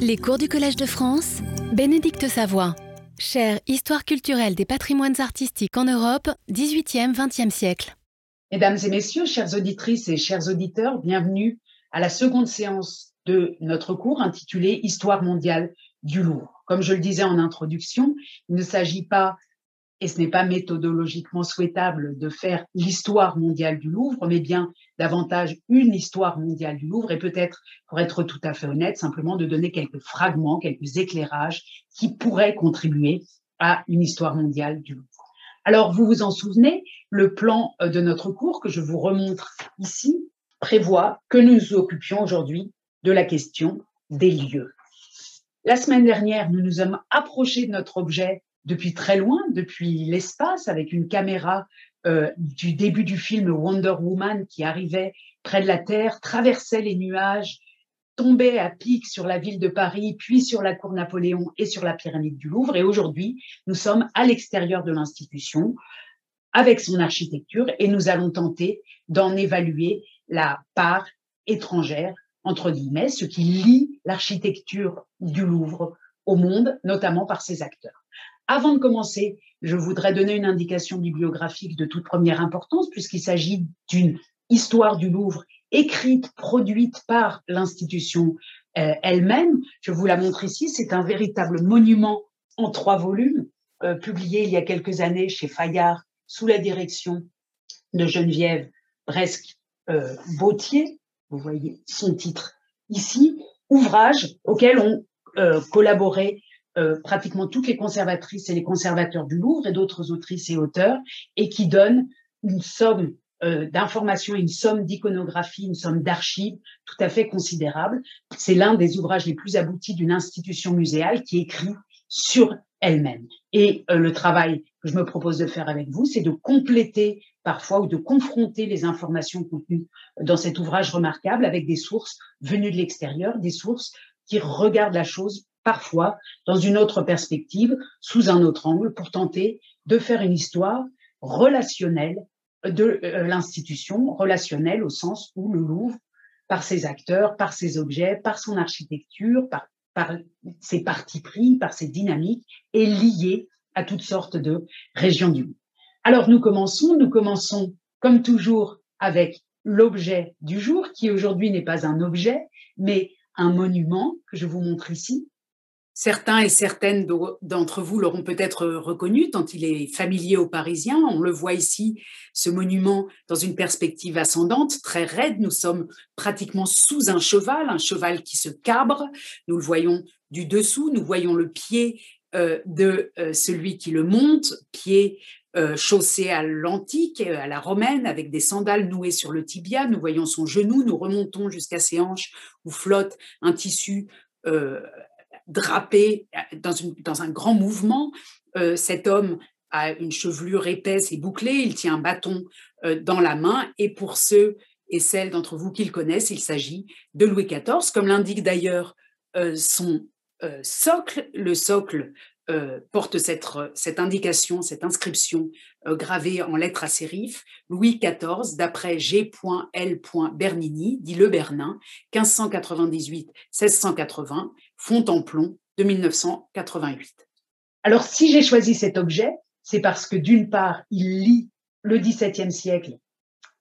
Les cours du Collège de France, Bénédicte Savoie. Chère Histoire culturelle des patrimoines artistiques en Europe, 18e, 20e siècle. Mesdames et messieurs, chères auditrices et chers auditeurs, bienvenue à la seconde séance de notre cours intitulé Histoire mondiale du Louvre. Comme je le disais en introduction, il ne s'agit pas et ce n'est pas méthodologiquement souhaitable de faire l'histoire mondiale du Louvre, mais bien davantage une histoire mondiale du Louvre et peut-être, pour être tout à fait honnête, simplement de donner quelques fragments, quelques éclairages qui pourraient contribuer à une histoire mondiale du Louvre. Alors, vous vous en souvenez, le plan euh, de notre cours que je vous remontre ici prévoit que nous nous occupions aujourd'hui de la question des lieux. La semaine dernière, nous nous sommes approchés de notre objet depuis très loin, depuis l'espace, avec une caméra euh, du début du film Wonder Woman qui arrivait près de la Terre, traversait les nuages, tombait à pic sur la ville de Paris, puis sur la cour Napoléon et sur la pyramide du Louvre. Et aujourd'hui, nous sommes à l'extérieur de l'institution avec son architecture et nous allons tenter d'en évaluer la part étrangère, entre guillemets, ce qui lie l'architecture du Louvre au monde, notamment par ses acteurs. Avant de commencer, je voudrais donner une indication bibliographique de toute première importance, puisqu'il s'agit d'une histoire du Louvre écrite, produite par l'institution euh, elle-même. Je vous la montre ici. C'est un véritable monument en trois volumes, euh, publié il y a quelques années chez Fayard, sous la direction de Geneviève Bresque euh. Vous voyez son titre ici. Ouvrage auquel ont collaboré euh, pratiquement toutes les conservatrices et les conservateurs du Louvre et d'autres autrices et auteurs, et qui donne une somme euh, d'informations, une somme d'iconographie, une somme d'archives tout à fait considérable. C'est l'un des ouvrages les plus aboutis d'une institution muséale qui écrit sur elle-même. Et euh, le travail que je me propose de faire avec vous, c'est de compléter parfois ou de confronter les informations contenues dans cet ouvrage remarquable avec des sources venues de l'extérieur, des sources qui regardent la chose parfois dans une autre perspective, sous un autre angle, pour tenter de faire une histoire relationnelle de euh, l'institution, relationnelle au sens où le Louvre, par ses acteurs, par ses objets, par son architecture, par, par ses partis pris, par ses dynamiques, est lié à toutes sortes de régions du monde. Alors nous commençons, nous commençons comme toujours avec l'objet du jour, qui aujourd'hui n'est pas un objet, mais un monument que je vous montre ici, Certains et certaines d'entre vous l'auront peut-être reconnu tant il est familier aux Parisiens. On le voit ici, ce monument dans une perspective ascendante, très raide. Nous sommes pratiquement sous un cheval, un cheval qui se cabre. Nous le voyons du dessous, nous voyons le pied euh, de euh, celui qui le monte, pied euh, chaussé à l'antique, à la romaine, avec des sandales nouées sur le tibia. Nous voyons son genou, nous remontons jusqu'à ses hanches où flotte un tissu drapé euh, dans, un grand mouvement. Euh, cet homme a une chevelure épaisse et bouclée, il tient un bâton euh, dans la main et pour ceux et celles d'entre vous qui le connaissent, il s'agit de Louis XIV, comme l'indique d'ailleurs son socle. Le socle porte cette, cette, indication, cette inscription gravée en lettres à sérif, Louis XIV, d'après G.L. Bernini, dit Le Bernin, 1598-1680, fond en plomb de 1988. Alors, si j'ai choisi cet objet, c'est parce que d'une part, il lie le XVIIe siècle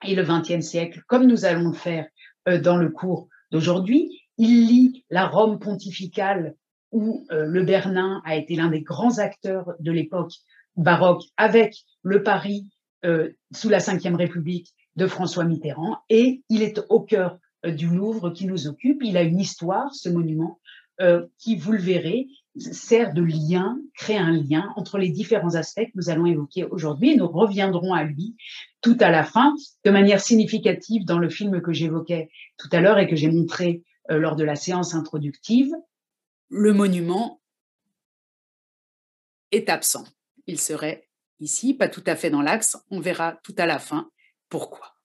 et le XXe siècle, comme nous allons le faire euh, dans le cours d'aujourd'hui. Il lie la Rome pontificale où euh, le Bernin a été l'un des grands acteurs de l'époque baroque avec le Paris euh, sous la Ve République de François Mitterrand et il est au cœur du Louvre qui nous occupe. Il a une histoire, ce monument, euh, qui, vous le verrez, sert de lien, crée un lien entre les différents aspects que nous allons évoquer aujourd'hui. Nous reviendrons à lui tout à la fin, de manière significative dans le film que j'évoquais tout à l'heure et que j'ai montré euh, lors de la séance introductive. Le monument est absent. Il serait ici, pas tout à fait dans l'axe. On verra tout à la fin pourquoi.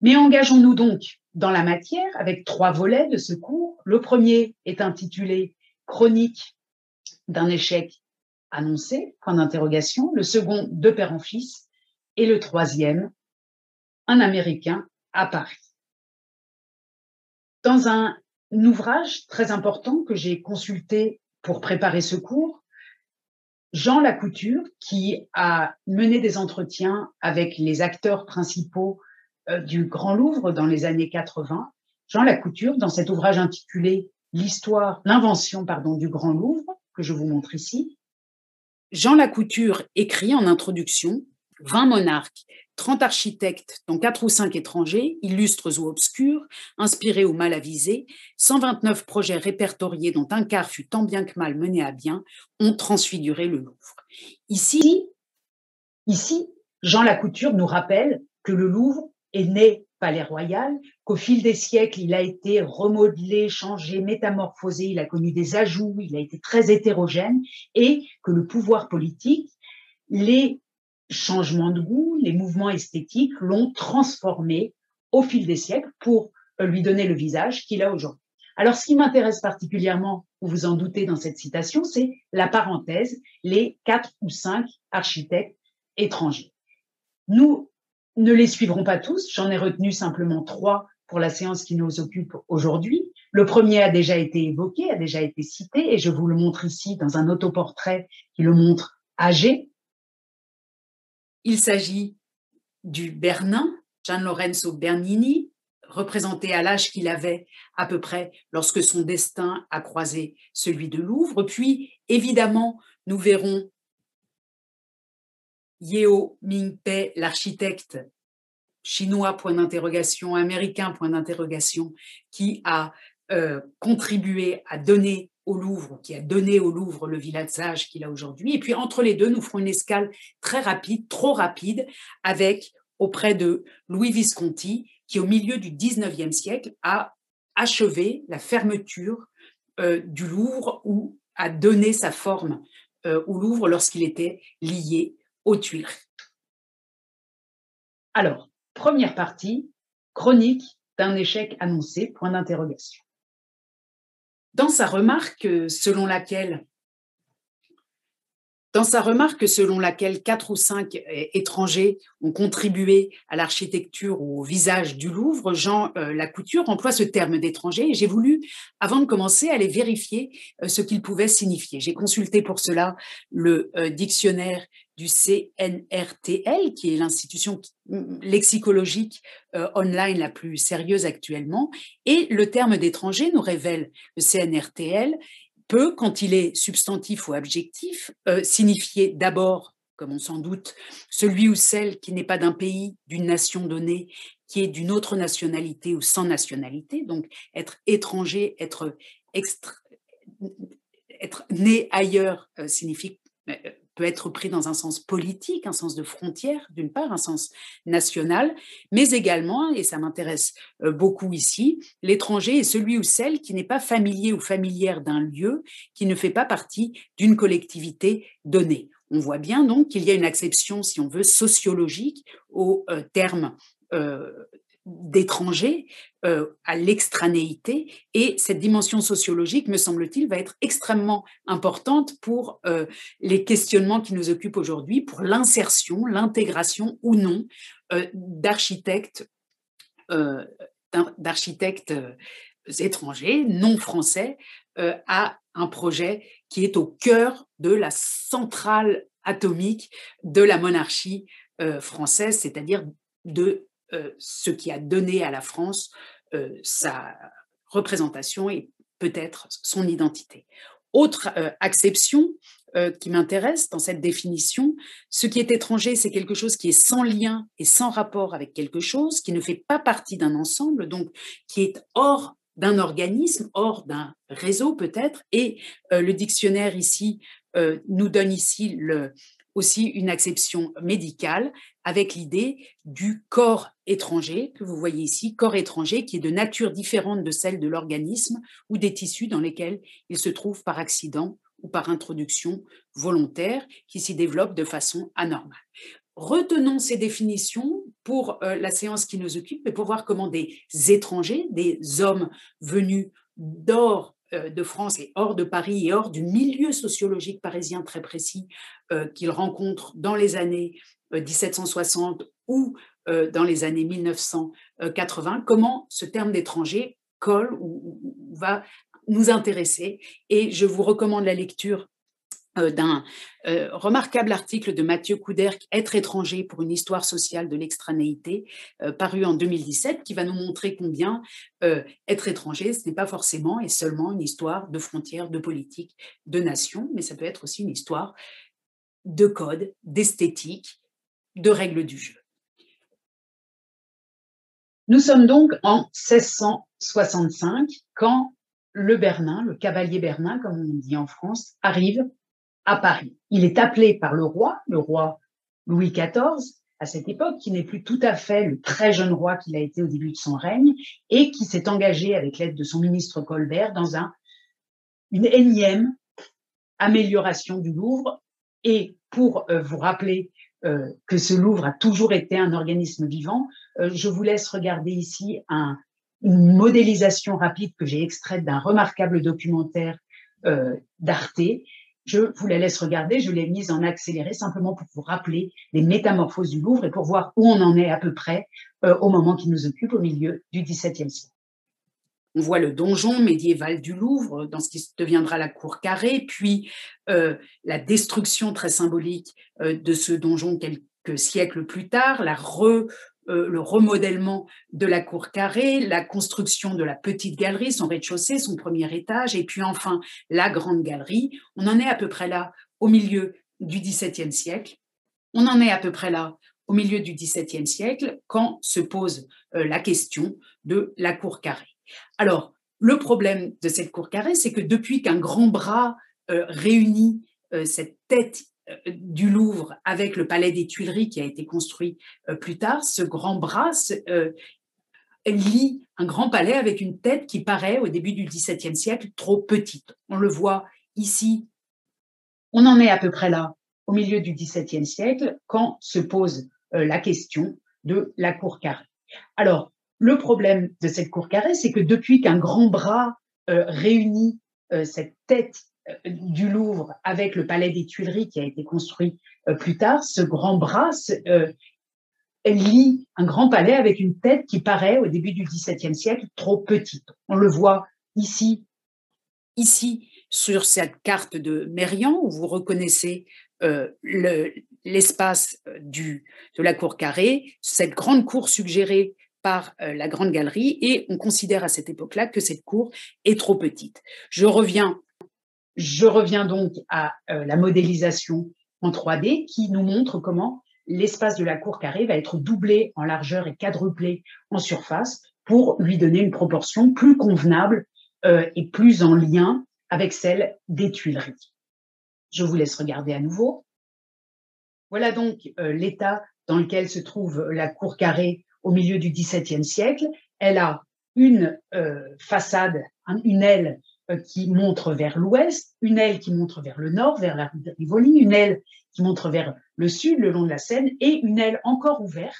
Mais engageons-nous donc dans la matière avec trois volets de ce cours. Le premier est intitulé Chronique d'un échec annoncé, point d'interrogation. Le second, de père en fils. Et le troisième, un Américain à Paris. Dans un ouvrage très important que j'ai consulté pour préparer ce cours, Jean Lacouture, qui a mené des entretiens avec les acteurs principaux du Grand Louvre dans les années 80. Jean Lacouture, dans cet ouvrage intitulé L'histoire, l'invention, pardon, du Grand Louvre, que je vous montre ici, Jean Lacouture écrit en introduction 20 monarques, 30 architectes, dont 4 ou 5 étrangers, illustres ou obscurs, inspirés ou mal avisés, 129 projets répertoriés dont un quart fut tant bien que mal mené à bien, ont transfiguré le Louvre. Ici, ici, Jean Lacouture nous rappelle que le Louvre est né palais royal, qu'au fil des siècles, il a été remodelé, changé, métamorphosé, il a connu des ajouts, il a été très hétérogène, et que le pouvoir politique, les changements de goût, les mouvements esthétiques l'ont transformé au fil des siècles pour euh, lui donner le visage qu'il a aujourd'hui. Alors, ce qui m'intéresse particulièrement, vous vous en doutez dans cette citation, c'est la parenthèse, les quatre ou cinq architectes étrangers. Nous ne les suivrons pas tous, j'en ai retenu simplement trois pour la séance qui nous occupe aujourd'hui. Le premier a déjà été évoqué, a déjà été cité, et je vous le montre ici dans un autoportrait qui le montre âgé, il s'agit du Bernin, Gian Lorenzo Bernini, représenté à l'âge qu'il avait à peu près lorsque son destin a croisé celui de Louvre. Puis, évidemment, nous verrons Yeo Mingpe, l'architecte chinois, point d'interrogation, américain, point d'interrogation, qui a euh, contribué à donner au Louvre, qui a donné au Louvre le village qu'il a aujourd'hui. Et puis entre les deux, nous ferons une escale très rapide, trop rapide, avec auprès de Louis Visconti, qui au milieu du 19e siècle a achevé la fermeture euh, du Louvre ou a donné sa forme euh, au Louvre lorsqu'il était lié aux Tuileries. Alors, première partie, chronique d'un échec annoncé, point d'interrogation dans sa remarque selon laquelle dans sa remarque selon laquelle quatre ou cinq étrangers ont contribué à l'architecture ou au visage du Louvre, Jean euh, Lacouture emploie ce terme d'étranger et j'ai voulu, avant de commencer, aller vérifier euh, ce qu'il pouvait signifier. J'ai consulté pour cela le euh, dictionnaire du CNRTL, qui est l'institution lexicologique online la plus sérieuse actuellement, et le terme d'étranger nous révèle le CNRTL peut, quand il est substantif ou adjectif, euh, signifier d'abord, comme on s'en doute, celui ou celle qui n'est pas d'un pays, d'une nation donnée, qui est d'une autre nationalité ou sans nationalité, donc être étranger, être, être né ailleurs euh, signifie euh, peut être pris dans un sens politique, un sens de frontière, d'une part, un sens national, mais également, et ça m'intéresse euh, beaucoup ici, l'étranger est celui ou celle qui n'est pas familier ou familière d'un lieu, qui ne fait pas partie d'une collectivité donnée. On voit bien donc qu'il y a une acception, si on veut, sociologique au euh, terme euh, d'étrangers euh, à l'extranéité. Et cette dimension sociologique, me semble-t-il, va être extrêmement importante pour euh, les questionnements qui nous occupent aujourd'hui, pour l'insertion, l'intégration ou non euh, d'architectes d'architectes étrangers, non français, à un projet qui est au cœur de la centrale atomique de la monarchie française, c'est-à-dire de ce qui a donné à la France euh, sa représentation et peut-être son identité. Autre euh, acception qui m'intéresse dans cette définition, ce qui est étranger, c'est quelque chose qui est sans lien et sans rapport avec quelque chose, qui ne fait pas partie d'un ensemble, donc qui est hors d'un organisme, hors d'un réseau peut-être. Et le dictionnaire ici nous donne ici aussi une acception médicale avec l'idée du corps étranger que vous voyez ici, corps étranger qui est de nature différente de celle de l'organisme ou des tissus dans lesquels il se trouve par accident ou par introduction volontaire qui s'y développe de façon anormale. Retenons ces définitions pour euh, la séance qui nous occupe et pour voir comment des étrangers, des hommes venus d'or euh, de France et hors de Paris et hors du milieu sociologique parisien très précis euh, qu'il rencontre dans les années 1760 euh, ou dans les années 1980, comment ce terme d'étranger colle ou, va nous intéresser. Et je vous recommande la lecture euh, d'un euh, remarquable article de Mathieu Couder, Être étranger pour une histoire sociale de l'extranéité, euh, paru en 2017, qui va nous montrer combien être étranger, ce n'est pas forcément et seulement une histoire de frontières, de politique, de nation, mais ça peut être aussi une histoire de code, d'esthétique, de règles du jeu. Nous sommes donc en 1665 quand le Bernin, le cavalier Bernin, comme on dit en France, arrive à Paris. Il est appelé par le roi, le roi Louis XIV, à cette époque, qui n'est plus tout à fait le très jeune roi qu'il a été au début de son règne, et qui s'est engagé avec l'aide de son ministre Colbert dans un, une énième amélioration du Louvre. Et pour euh, vous rappeler euh, que ce Louvre a toujours été un organisme vivant, euh, je vous laisse regarder ici un, une modélisation rapide que j'ai extraite d'un remarquable documentaire d'Arte je vous la laisse regarder, je l'ai mise en accéléré simplement pour vous rappeler les métamorphoses du Louvre et pour voir où on en est à peu près euh, au moment qui nous occupe au milieu du XVIIe siècle. On voit le donjon médiéval du Louvre dans ce qui deviendra la cour carrée, puis euh, la destruction très symbolique euh, de ce donjon quelques siècles plus tard, euh, le remodèlement de la cour carrée, la construction de la petite galerie, son rez-de-chaussée, son premier étage, et puis enfin la grande galerie. On en est à peu près là au milieu du XVIIe siècle. On en est à peu près là au milieu du XVIIe siècle quand se pose la question de la cour carrée. Alors, le problème de cette cour carrée, c'est que depuis qu'un grand bras euh, réunit cette tête euh, du Louvre avec le palais des Tuileries qui a été construit euh, plus tard, ce grand bras euh, lie un grand palais avec une tête qui paraît au début du XVIIe siècle trop petite. On le voit ici. On en est à peu près là, au milieu du XVIIe siècle, quand se pose la question de la cour carrée. Alors, le problème de cette cour carrée, c'est que depuis qu'un grand bras réunit cette tête euh, du Louvre avec le palais des Tuileries qui a été construit euh, plus tard, ce grand bras euh, lie un grand palais avec une tête qui paraît au début du XVIIe siècle trop petite. On le voit ici, ici sur cette carte de Mérian où vous reconnaissez l'espace de la cour carrée, cette grande cour suggérée par la grande galerie et on considère à cette époque-là que cette cour est trop petite. Je reviens je reviens donc à euh, la modélisation en 3D qui nous montre comment l'espace de la cour carrée va être doublé en largeur et quadruplé en surface pour lui donner une proportion plus convenable euh, et plus en lien avec celle des Tuileries. Je vous laisse regarder à nouveau. Voilà donc euh, l'état dans lequel se trouve la cour carrée au milieu du XVIIe siècle. Elle a une façade, une aile euh, qui montre vers l'ouest, une aile qui montre vers le nord, vers la rue de Rivoli, une aile qui montre vers le sud, le long de la Seine, et une aile encore ouverte,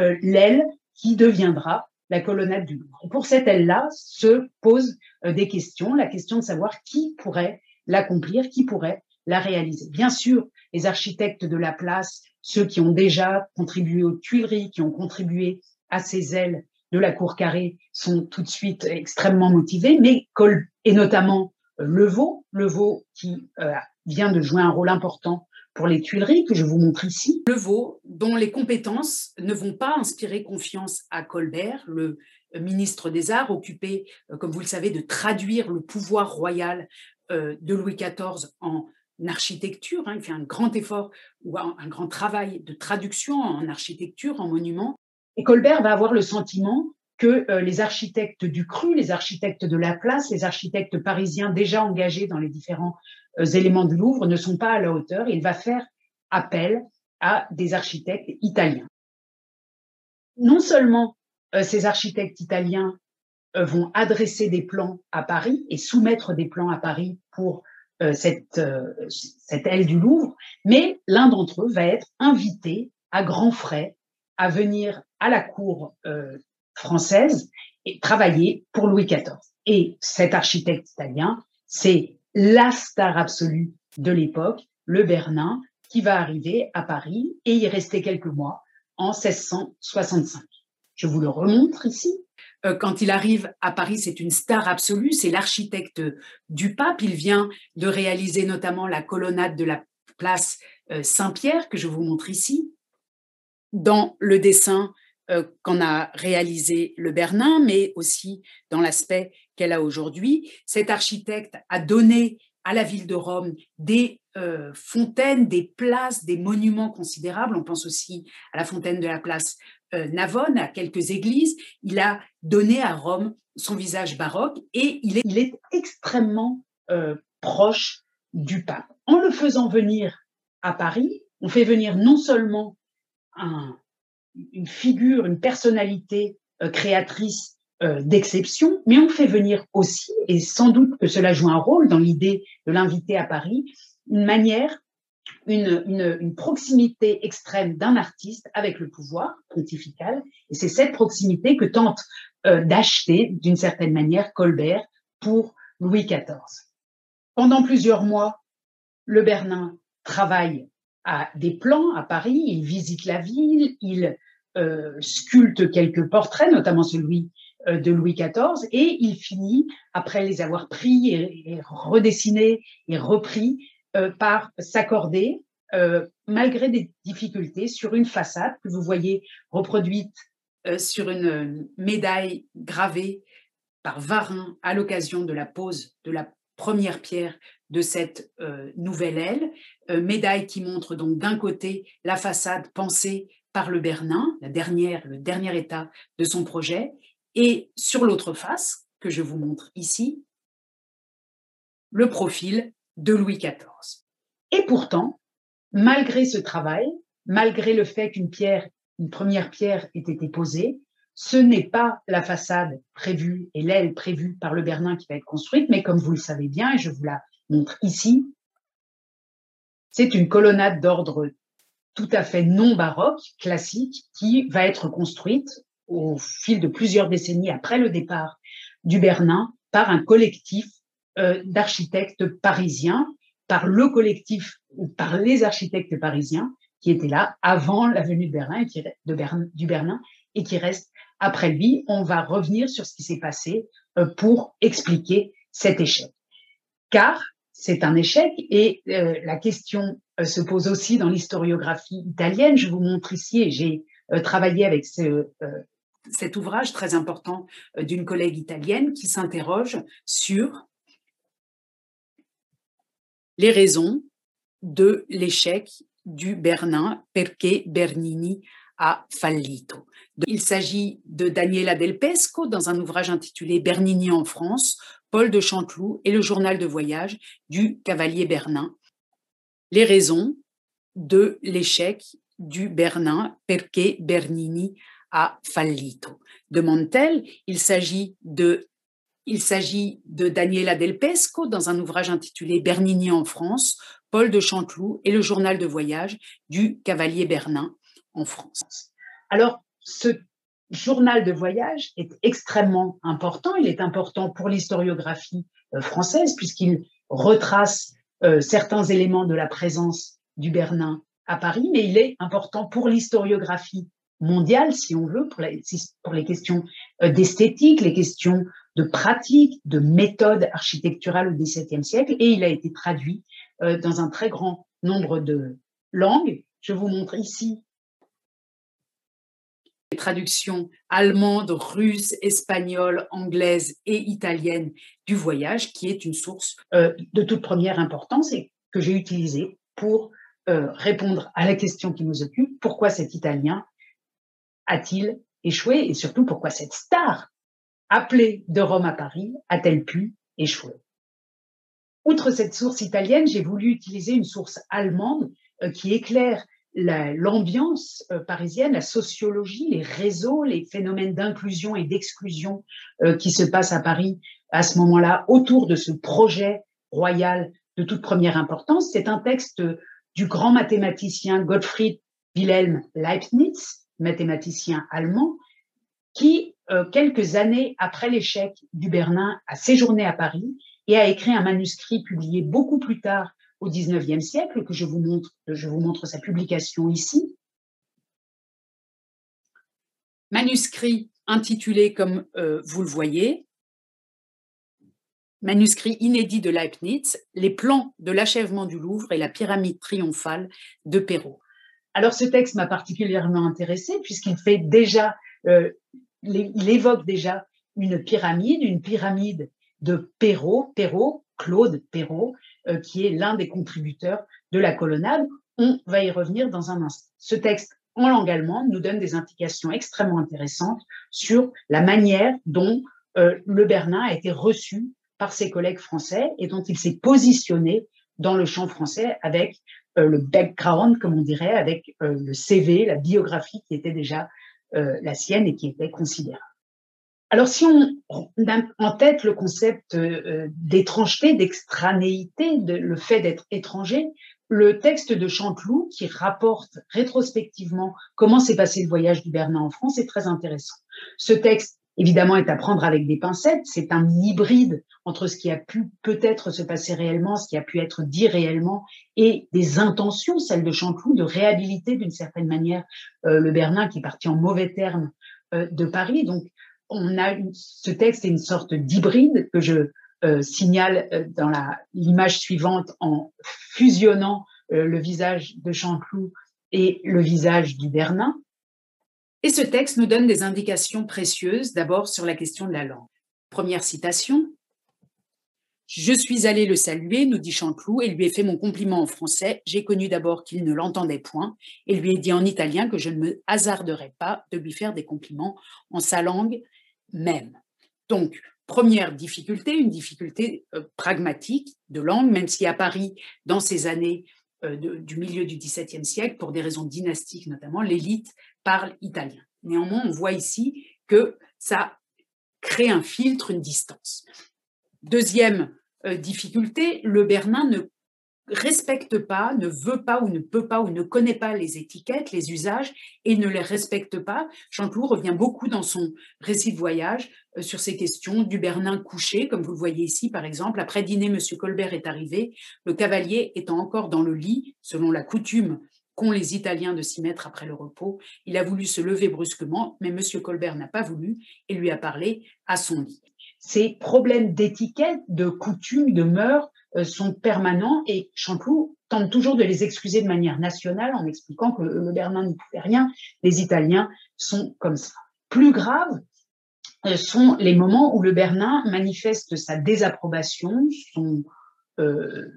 euh, l'aile qui deviendra la colonnade du Louvre. pour cette aile-là se posent euh, des questions, la question de savoir qui pourrait l'accomplir, qui pourrait la réaliser. Bien sûr, les architectes de la place, ceux qui ont déjà contribué aux Tuileries, qui ont contribué à ces ailes de la cour carrée sont tout de suite extrêmement motivés, mais et notamment euh, Levaux, Levaux qui euh, vient de jouer un rôle important pour les Tuileries, que je vous montre ici. Levaux, dont les compétences ne vont pas inspirer confiance à Colbert, le ministre des Arts, occupé, euh, comme vous le savez, de traduire le pouvoir royal de Louis XIV en architecture. Hein. il fait un grand effort ou un, grand travail de traduction en architecture, en monument. Et Colbert va avoir le sentiment que euh, les architectes du cru, les architectes de la place, les architectes parisiens déjà engagés dans les différents euh, éléments du Louvre ne sont pas à la hauteur. Il va faire appel à des architectes italiens. Non seulement euh, ces architectes italiens vont adresser des plans à Paris et soumettre des plans à Paris pour cette, cette aile du Louvre, mais l'un d'entre eux va être invité à grands frais à venir à la cour euh, française et travailler pour Louis XIV. Et cet architecte italien, c'est la star absolue de l'époque, le Bernin, qui va arriver à Paris et y rester quelques mois en 1665. Je vous le remontre ici. Euh, quand il arrive à Paris, c'est une star absolue, c'est l'architecte du pape. Il vient de réaliser notamment la colonnade de la place euh, Saint-Pierre, que je vous montre ici, dans le dessin euh, qu'en a réalisé le Bernin, mais aussi dans l'aspect qu'elle a aujourd'hui. Cet architecte a donné à la ville de Rome des fontaines, des places, des monuments considérables. On pense aussi à la fontaine de la place Navone, à quelques églises. Il a donné à Rome son visage baroque et il est, extrêmement euh, proche du pape. En le faisant venir à Paris, on fait venir non seulement une figure, une personnalité euh, créatrice d'exception, mais on fait venir aussi, et sans doute que cela joue un rôle dans l'idée de l'inviter à Paris, une manière une, proximité extrême d'un artiste avec le pouvoir pontifical. Et c'est cette proximité que tente euh, d'acheter, d'une certaine manière, Colbert pour Louis XIV. Pendant plusieurs mois, le Bernin travaille à des plans à Paris, il visite la ville, il euh, sculpte quelques portraits, notamment celui euh, de Louis XIV, et il finit, après les avoir pris et redessinés et repris, euh, par s'accorder, euh, malgré des difficultés, sur une façade que vous voyez reproduite euh, sur une médaille gravée par Varin à l'occasion de la pose de la première pierre de cette nouvelle aile, médaille qui montre donc d'un côté la façade pensée par le Bernin, la dernière, le dernier état de son projet, et sur l'autre face, que je vous montre ici, le profil de Louis XIV. Et pourtant, malgré ce travail, malgré le fait qu'une pierre, une première pierre ait été posée, ce n'est pas la façade prévue et l'aile prévue par le Bernin qui va être construite, mais comme vous le savez bien, et je vous la montre ici, c'est une colonnade d'ordre tout à fait non baroque, classique, qui va être construite au fil de plusieurs décennies après le départ du Bernin par un collectif euh, d'architectes parisiens, par le collectif ou par les architectes parisiens qui étaient là avant la venue de Berlin, qui, de du Berlin et qui restent après lui. On va revenir sur ce qui s'est passé euh, pour expliquer cet échec. Car c'est un échec et euh, la question se pose aussi dans l'historiographie italienne. Je vous montre ici et j'ai travaillé avec ce, cet ouvrage très important d'une collègue italienne qui s'interroge sur les raisons de l'échec du Bernin, perché Bernini a fallito. Il s'agit de Daniela Del Pesco dans un ouvrage intitulé Bernini en France, Paul de Chanteloup et le journal de voyage du cavalier Bernin. Les raisons de l'échec du Bernin, perché Bernini a fallito. Demande-t-elle, il s'agit de il s'agit de Daniela Del Pesco dans un ouvrage intitulé Bernini en France, Paul de Chanteloup et le journal de voyage du Cavalier Bernin en France. Alors, ce journal de voyage est extrêmement important. Il est important pour l'historiographie euh, française puisqu'il retrace euh, certains éléments de la présence du Bernin à Paris, mais il est important pour l'historiographie mondiale, si on veut, pour, les questions euh, d'esthétique, les questions de pratiques, de méthodes architecturales au XVIIe siècle, et il a été traduit euh, dans un très grand nombre de langues. Je vous montre ici les traductions allemandes, russes, espagnoles, anglaises et italiennes du voyage, qui est une source euh, de toute première importance et que j'ai utilisée pour euh, répondre à la question qui nous occupe, pourquoi cet Italien a-t-il échoué et surtout pourquoi cette star appelée de Rome à Paris a-t-elle pu échouer? Outre cette source italienne, j'ai voulu utiliser une source allemande euh, qui éclaire l'ambiance euh, parisienne, la sociologie, les réseaux, les phénomènes d'inclusion et d'exclusion euh, qui se passent à Paris à ce moment-là autour de ce projet royal de toute première importance. C'est un texte du grand mathématicien Gottfried Wilhelm Leibniz, mathématicien allemand, qui euh, quelques années après l'échec du Bernin, a séjourné à Paris et a écrit un manuscrit publié beaucoup plus tard au XIXe siècle, que je vous montre, je vous montre sa publication ici. Manuscrit intitulé comme vous le voyez, manuscrit inédit de Leibniz, Les plans de l'achèvement du Louvre et la pyramide triomphale de Perrault. Alors ce texte m'a particulièrement intéressé puisqu'il fait déjà, il évoque déjà une pyramide, une pyramide de Perrault, Perrault, Claude Perrault, qui est l'un des contributeurs de la colonnade. On va y revenir dans un instant. Ce texte en langue allemande nous donne des indications extrêmement intéressantes sur la manière dont euh, le Bernin a été reçu par ses collègues français et dont il s'est positionné dans le champ français avec euh, le background, comme on dirait, avec euh, le CV, la biographie qui était déjà la sienne et qui était considérable. Alors, si on a en tête le concept d'étrangeté, d'extranéité, de, le fait d'être étranger, le texte de Chanteloup, qui rapporte rétrospectivement comment s'est passé le voyage du Bernin en France, est très intéressant. Ce texte, évidemment, est à prendre avec des pincettes. C'est un hybride entre ce qui a pu peut-être se passer réellement, ce qui a pu être dit réellement, et des intentions, celles de Chanteloup, de réhabiliter d'une certaine manière euh, le Bernin qui est parti en mauvais termes euh, de Paris. Donc, on a ce texte est une sorte d'hybride que je euh, signale dans l'image suivante en fusionnant le visage de Chanclou et le visage du Bernin. Et ce texte nous donne des indications précieuses, d'abord sur la question de la langue. Première citation. Je suis allé le saluer, nous dit Chanclou, et lui ai fait mon compliment en français. J'ai connu d'abord qu'il ne l'entendait point, et lui ai dit en italien que je ne me hasarderais pas de lui faire des compliments en sa langue même. Donc, Première difficulté, une difficulté euh, pragmatique de langue, même si à Paris, dans ces années euh, du milieu du XVIIe siècle, pour des raisons dynastiques notamment, l'élite parle italien. Néanmoins, on voit ici que ça crée un filtre, une distance. Deuxième euh, difficulté, le Bernin ne respecte pas, ne veut pas ou ne peut pas ou ne connaît pas les étiquettes, les usages et ne les respecte pas. Chanteloup revient beaucoup dans son récit de voyage euh, sur ces questions du Bernin couché, comme vous le voyez ici par exemple. Après dîner, M. Colbert est arrivé, le cavalier étant encore dans le lit, selon la coutume qu'ont les Italiens de s'y mettre après le repos. Il a voulu se lever brusquement, mais M. Colbert n'a pas voulu et lui a parlé à son lit. Ces problèmes d'étiquette, de coutume, de mœurs sont permanents et Chanteloup tente toujours de les excuser de manière nationale en expliquant que le Bernin n'y pouvait rien, les Italiens sont comme ça. Plus grave euh, sont les moments où le Bernin manifeste sa désapprobation, euh,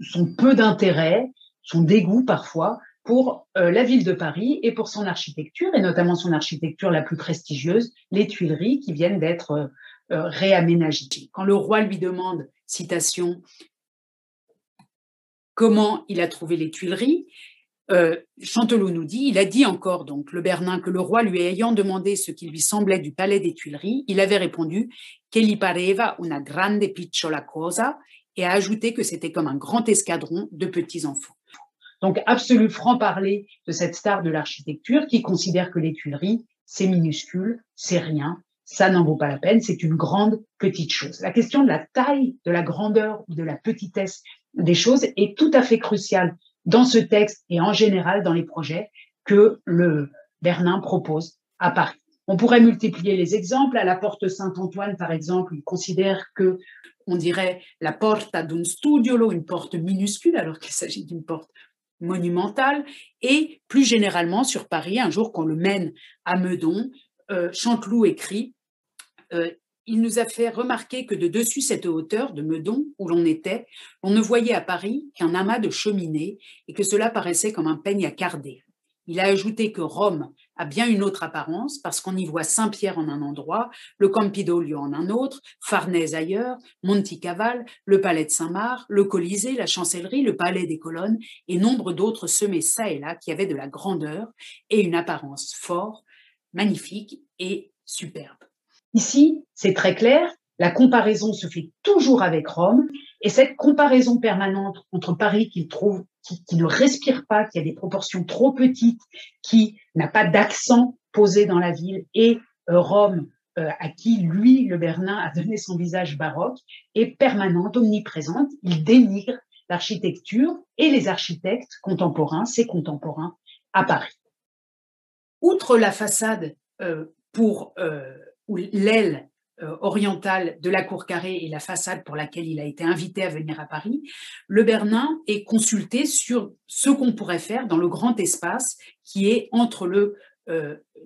son peu d'intérêt, son dégoût parfois pour la ville de Paris et pour son architecture, et notamment son architecture la plus prestigieuse, les Tuileries qui viennent d'être réaménagées. Quand le roi lui demande, citation, comment il a trouvé les Tuileries. Euh, Chantelot nous dit, il a dit encore donc le Bernin que le roi lui ayant demandé ce qui lui semblait du palais des Tuileries, il avait répondu che gli pareva una grande picciola cosa et a ajouté que c'était comme un grand escadron de petits enfants. Donc absolu franc-parler de cette star de l'architecture qui considère que les Tuileries c'est minuscule, c'est rien, ça n'en vaut pas la peine, c'est une grande petite chose. La question de la taille, de la grandeur ou de la petitesse des choses est tout à fait cruciale dans ce texte et en général dans les projets que le Bernin propose à Paris. On pourrait multiplier les exemples. À la porte Saint-Antoine, par exemple, il considère que, on dirait, la porte d'un studiolo, une porte minuscule, alors qu'il s'agit d'une porte monumentale. Et plus généralement, sur Paris, un jour qu'on le mène à Meudon, euh, Chanteloup écrit euh, il nous a fait remarquer que de dessus cette hauteur de Meudon, où l'on était, on ne voyait à Paris qu'un amas de cheminées et que cela paraissait comme un peigne à carder. Il a ajouté que Rome a bien une autre apparence parce qu'on y voit Saint-Pierre en un endroit, le Campidoglio en un autre, Farnèse ailleurs, Monticaval, le palais de Saint-Marc, le Colisée, la chancellerie, le palais des colonnes et nombre d'autres semés çà et là qui avaient de la grandeur et une apparence fort, magnifique et superbe. Ici, c'est très clair, la comparaison se fait toujours avec Rome, et cette comparaison permanente entre Paris qu'il trouve, qui, ne respire pas, qui a des proportions trop petites, qui n'a pas d'accent posé dans la ville, et euh, Rome, euh, à qui lui, le Bernin, a donné son visage baroque, est permanente, omniprésente. Il dénigre l'architecture et les architectes contemporains, ses contemporains, à Paris. Outre la façade euh, pour l'aile orientale de la cour carrée et la façade pour laquelle il a été invité à venir à Paris, le Bernin est consulté sur ce qu'on pourrait faire dans le grand espace qui est entre le,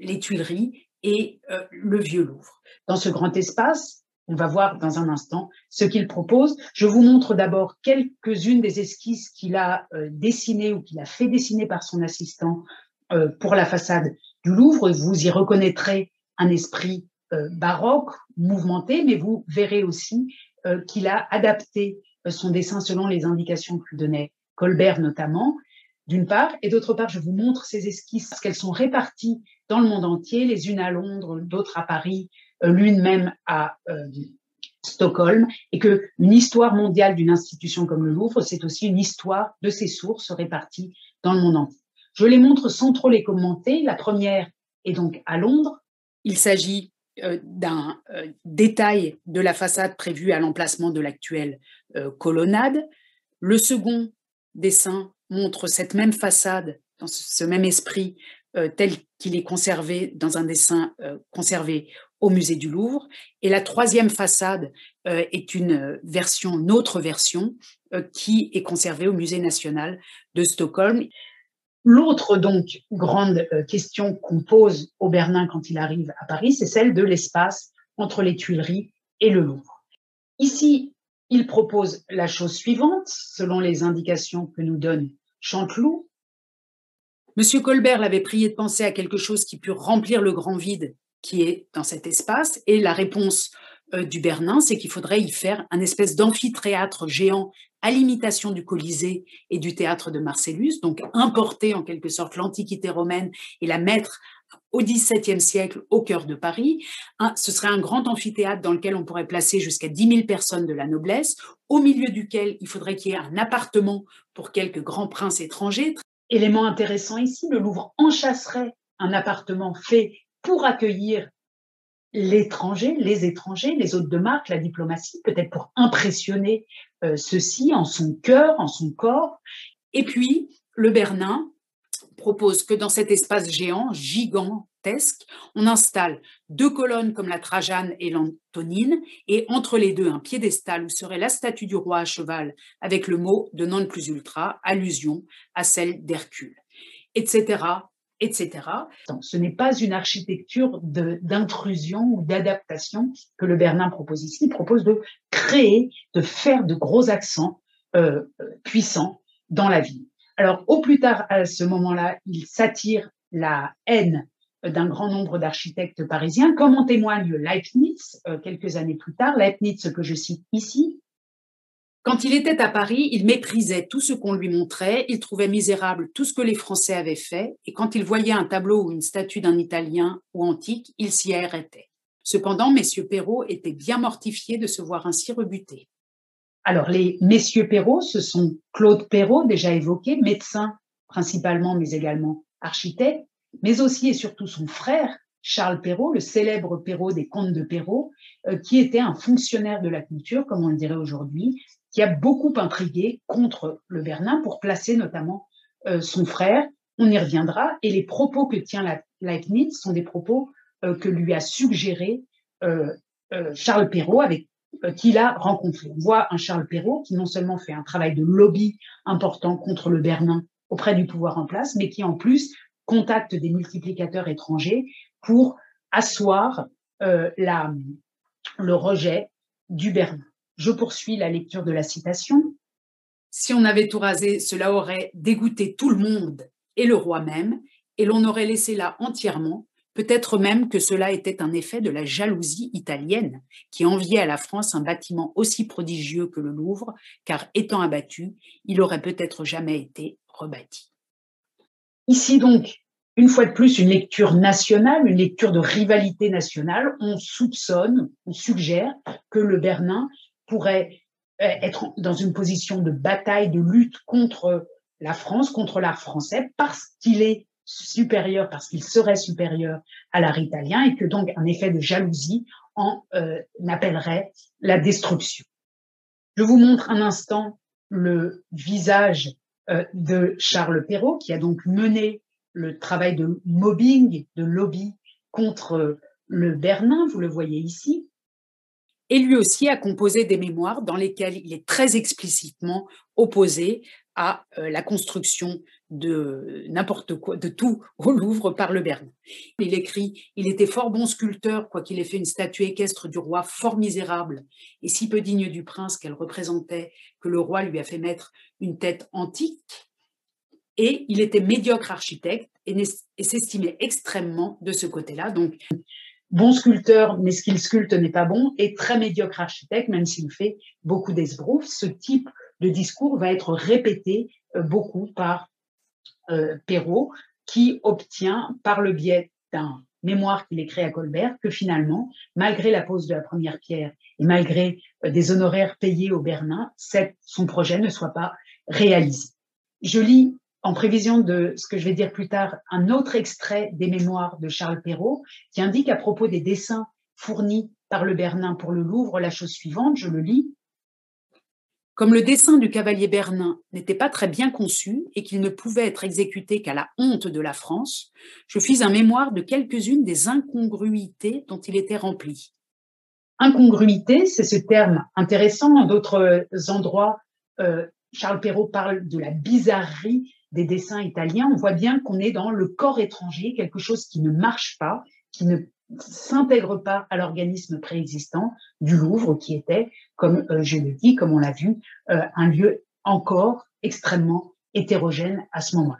les Tuileries et le Vieux Louvre. Dans ce grand espace, on va voir dans un instant ce qu'il propose. Je vous montre d'abord quelques-unes des esquisses qu'il a euh, dessinées ou qu'il a fait dessiner par son assistant euh, pour la façade du Louvre. Vous y reconnaîtrez un esprit euh, baroque, mouvementé, mais vous verrez aussi qu'il a adapté son dessin selon les indications que donnait Colbert notamment, d'une part, et d'autre part, je vous montre ces esquisses parce qu'elles sont réparties dans le monde entier, les unes à Londres, d'autres à Paris, euh, l'une même à euh, Stockholm, et que une histoire mondiale d'une institution comme le Louvre, c'est aussi une histoire de ses sources réparties dans le monde entier. Je les montre sans trop les commenter. La première est donc à Londres. Il s'agit euh, d'un détail de la façade prévue à l'emplacement de l'actuelle colonnade. Le second dessin montre cette même façade dans ce même esprit tel qu'il est conservé dans un dessin conservé au musée du Louvre. Et la troisième façade euh, est une version, une autre version, euh, qui est conservée au musée national de Stockholm. L'autre donc grande euh, question qu'on pose au Bernin quand il arrive à Paris, c'est celle de l'espace entre les Tuileries et le Louvre. Ici, il propose la chose suivante, selon les indications que nous donne Chanteloup. Monsieur Colbert l'avait prié de penser à quelque chose qui pût remplir le grand vide qui est dans cet espace. Et la réponse euh, du Bernin, c'est qu'il faudrait y faire un espèce d'amphithéâtre géant à l'imitation du Colisée et du théâtre de Marcellus, donc importer en quelque sorte l'Antiquité romaine et la mettre au XVIIe siècle au cœur de Paris. ce serait un grand amphithéâtre dans lequel on pourrait placer jusqu'à 10 000 personnes de la noblesse, au milieu duquel il faudrait qu'il y ait un appartement pour quelques grands princes étrangers. Élément intéressant ici, le Louvre enchasserait un appartement fait pour accueillir l'étranger, les étrangers, les hôtes de marque, la diplomatie, peut-être pour impressionner euh, ceux-ci en son cœur, en son corps. Et puis, le Bernin propose que dans cet espace géant, gigantesque, on installe deux colonnes comme la Trajane et l'Antonine, et entre les deux, un piédestal où serait la statue du roi à cheval, avec le mot de non plus ultra, allusion à celle d'Hercule, etc., etc. ce n'est pas une architecture d'intrusion ou d'adaptation que le Bernin propose ici. Il propose de créer, de faire de gros accents euh, puissants dans la ville. Alors, au plus tard, à ce moment-là, il s'attire la haine d'un grand nombre d'architectes parisiens, comme en témoigne Leibniz euh, quelques années plus tard. Leibniz, que je cite ici, quand il était à Paris, il méprisait tout ce qu'on lui montrait, il trouvait misérable tout ce que les Français avaient fait, et quand il voyait un tableau ou une statue d'un Italien ou antique, il s'y arrêtait. Cependant, messieurs Perrault étaient bien mortifiés de se voir ainsi rebutés. Alors, les messieurs Perrault, ce sont Claude Perrault, déjà évoqué, médecin principalement, mais également architecte, mais aussi et surtout son frère, Charles Perrault, le célèbre Perrault des contes de Perrault, euh, qui était un fonctionnaire de la culture, comme on le dirait aujourd'hui, qui a beaucoup intrigué contre le Bernin pour placer notamment euh, son frère. On y reviendra. Et les propos que tient la, Leibniz sont des propos euh, que lui a suggéré euh, Charles Perrault, avec qu'il a rencontré. On voit un Charles Perrault qui non seulement fait un travail de lobby important contre le Bernin auprès du pouvoir en place, mais qui en plus contacte des multiplicateurs étrangers pour asseoir la, le rejet du Bernin. Je poursuis la lecture de la citation. Si on avait tout rasé, cela aurait dégoûté tout le monde et le roi même, et l'on aurait laissé là entièrement, peut-être même que cela était un effet de la jalousie italienne, qui enviait à la France un bâtiment aussi prodigieux que le Louvre, car étant abattu, il aurait peut-être jamais été rebâti. Ici donc, une fois de plus, une lecture nationale, une lecture de rivalité nationale. On soupçonne, on suggère que le Bernin pourrait euh, être dans une position de bataille, de lutte contre la France, contre l'art français, parce qu'il est supérieur, parce qu'il serait supérieur à l'art italien, et que donc un effet de jalousie en euh, appellerait la destruction. Je vous montre un instant le visage euh, de Charles Perrault, qui a donc mené le travail de mobbing, de lobby contre le Bernin, vous le voyez ici, et lui aussi a composé des mémoires dans lesquelles il est très explicitement opposé à euh, la construction de n'importe quoi, de tout au Louvre par le Bernin. Il écrit Il était fort bon sculpteur, quoiqu'il ait fait une statue équestre du roi fort misérable et si peu digne du prince qu'elle représentait, que le roi lui a fait mettre une tête antique. Et il était médiocre architecte et s'estimait extrêmement de ce côté-là. Donc, bon sculpteur, mais ce qu'il sculpte n'est pas bon, et très médiocre architecte, même s'il fait beaucoup d'esbroufs. Ce type de discours va être répété euh, beaucoup par euh, Perrault, qui obtient, par le biais d'un mémoire qu'il écrit à Colbert, que finalement, malgré la pose de la première pierre et malgré euh, des honoraires payés au Bernin, son projet ne soit pas réalisé. Je lis en prévision de ce que je vais dire plus tard, un autre extrait des mémoires de Charles Perrault qui indique à propos des dessins fournis par le Bernin pour le Louvre la chose suivante, je le lis. Comme le dessin du cavalier Bernin n'était pas très bien conçu et qu'il ne pouvait être exécuté qu'à la honte de la France, je fis un mémoire de quelques-unes des incongruités dont il était rempli. Incongruité, c'est ce terme intéressant. Dans d'autres endroits, euh, Charles Perrault parle de la bizarrerie des dessins italiens, on voit bien qu'on est dans le corps étranger, quelque chose qui ne marche pas, qui ne s'intègre pas à l'organisme préexistant du Louvre, qui était, comme euh, je le dis, comme on l'a vu, euh, un lieu encore extrêmement hétérogène à ce moment-là.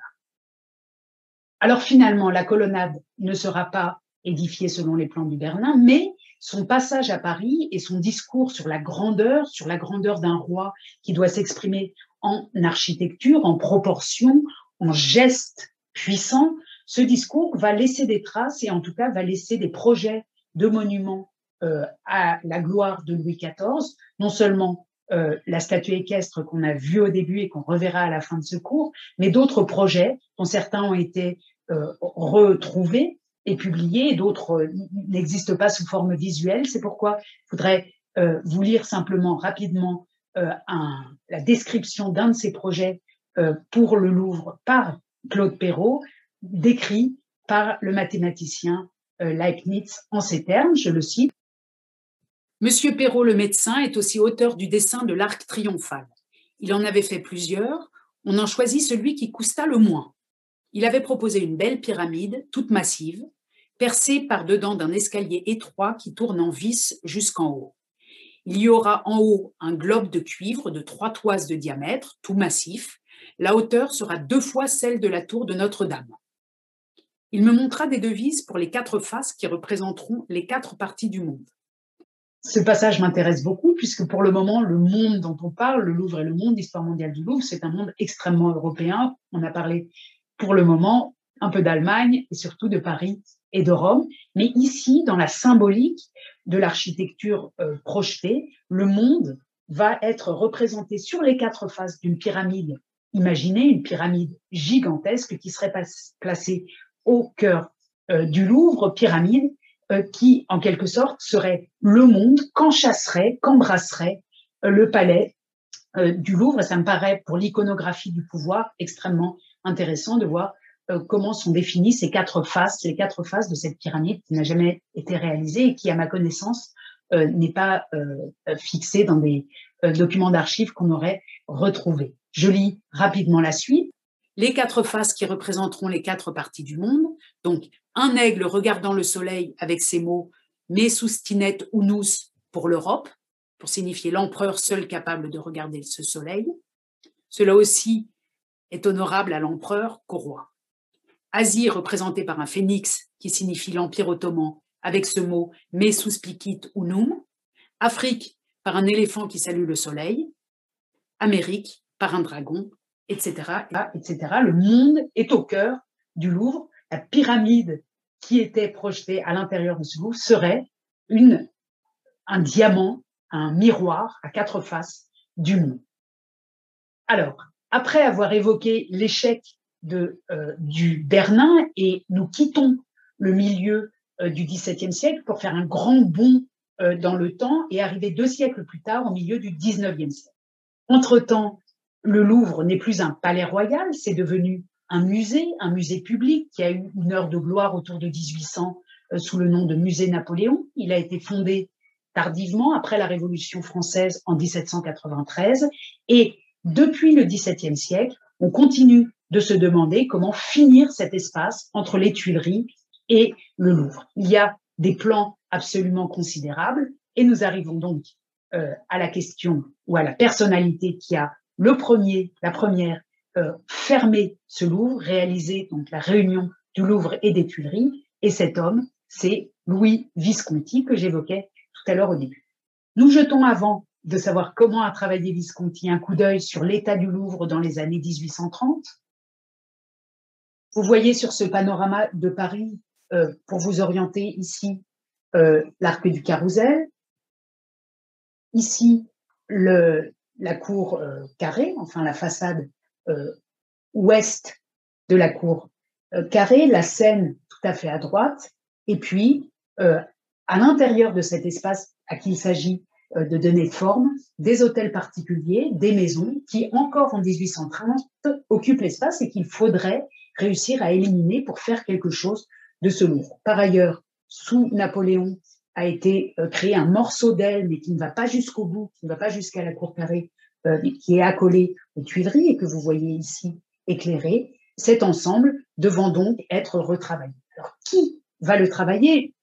Alors finalement, la colonnade ne sera pas édifiée selon les plans du Bernin, mais son passage à Paris et son discours sur la grandeur, sur la grandeur d'un roi qui doit s'exprimer en architecture, en proportion, en gestes puissants, ce discours va laisser des traces et en tout cas va laisser des projets de monuments euh, à la gloire de Louis XIV, non seulement euh, la statue équestre qu'on a vue au début et qu'on reverra à la fin de ce cours, mais d'autres projets dont certains ont été euh, retrouvés et publiés d'autres n'existent pas sous forme visuelle. C'est pourquoi je voudrais vous lire simplement rapidement euh, la description d'un de ses projets euh, pour le Louvre par Claude Perrault, décrit par le mathématicien euh, Leibniz en ces termes, je le cite. Monsieur Perrault le médecin est aussi auteur du dessin de l'arc triomphal. Il en avait fait plusieurs, on en choisit celui qui coûta le moins. Il avait proposé une belle pyramide, toute massive, percée par dedans d'un escalier étroit qui tourne en vis jusqu'en haut. Il y aura en haut un globe de cuivre de trois toises de diamètre, tout massif. La hauteur sera deux fois celle de la tour de Notre-Dame. Il me montra des devises pour les quatre faces qui représenteront les quatre parties du monde. Ce passage m'intéresse beaucoup puisque pour le moment, le monde dont on parle, le Louvre et le monde, l'histoire mondiale du Louvre, c'est un monde extrêmement européen. On a parlé pour le moment un peu d'Allemagne et surtout de Paris et de Rome. Mais ici, dans la symbolique, de l'architecture euh, projetée, le monde va être représenté sur les quatre faces d'une pyramide. Imaginez une pyramide gigantesque qui serait placée au cœur euh, du Louvre, pyramide euh, qui, en quelque sorte, serait le monde qu'enchasserait, qu'embrasserait le palais du Louvre. Ça me paraît, pour l'iconographie du pouvoir, extrêmement intéressant de voir euh, comment sont définies ces quatre faces, les quatre faces de cette pyramide qui n'a jamais été réalisée et qui, à ma connaissance, euh, n'est pas euh, fixée dans des documents d'archives qu'on aurait retrouvés. Je lis rapidement la suite. Les quatre faces qui représenteront les quatre parties du monde. Donc, un aigle regardant le soleil avec ces mots Me sustinet unus pour l'Europe, pour signifier l'empereur seul capable de regarder ce soleil. Cela aussi est honorable à l'empereur qu'au roi. Asie représentée par un phénix qui signifie l'Empire ottoman avec ce mot Me suspicit unum, Afrique par un éléphant qui salue le soleil, Amérique par un dragon, etc., etc. Le monde est au cœur du Louvre. La pyramide qui était projetée à l'intérieur de ce Louvre serait une, un diamant, un miroir à quatre faces du monde. Alors, après avoir évoqué l'échec de, euh, du Bernin et nous quittons le milieu euh, du XVIIe siècle pour faire un grand bond euh, dans le temps et arriver deux siècles plus tard au milieu du XIXe siècle. Entre-temps, le Louvre n'est plus un palais royal, c'est devenu un musée, un musée public qui a eu une heure de gloire autour de 1800 sous le nom de Musée Napoléon. Il a été fondé tardivement après la Révolution française en 1793 et depuis le XVIIe siècle, on continue de se demander comment finir cet espace entre les Tuileries et le Louvre. Il y a des plans absolument considérables et nous arrivons donc euh, à la question ou à la personnalité qui a le premier, la première euh, fermé ce Louvre, réalisé donc la réunion du Louvre et des Tuileries. Et cet homme, c'est Louis Visconti que j'évoquais tout à l'heure au début. Nous jetons avant de savoir comment a travaillé Visconti un coup d'œil sur l'état du Louvre dans les années 1830. Vous voyez sur ce panorama de Paris, euh, pour vous orienter ici, euh, l'arc du Carrousel, ici la cour euh, carrée, enfin la façade ouest de la cour carrée, la Seine tout à fait à droite, et puis à l'intérieur de cet espace à qui il s'agit de donner forme, des hôtels particuliers, des maisons qui, encore en 1830, occupent l'espace et qu'il faudrait réussir à éliminer pour faire quelque chose de ce Louvre. Par ailleurs, sous Napoléon, a été euh, créé un morceau d'aile, mais qui ne va pas jusqu'au bout, qui ne va pas jusqu'à la cour carrée, euh, qui est accolé aux Tuileries et que vous voyez ici éclairé. Cet ensemble devant donc être retravaillé. Alors, qui va le travailler?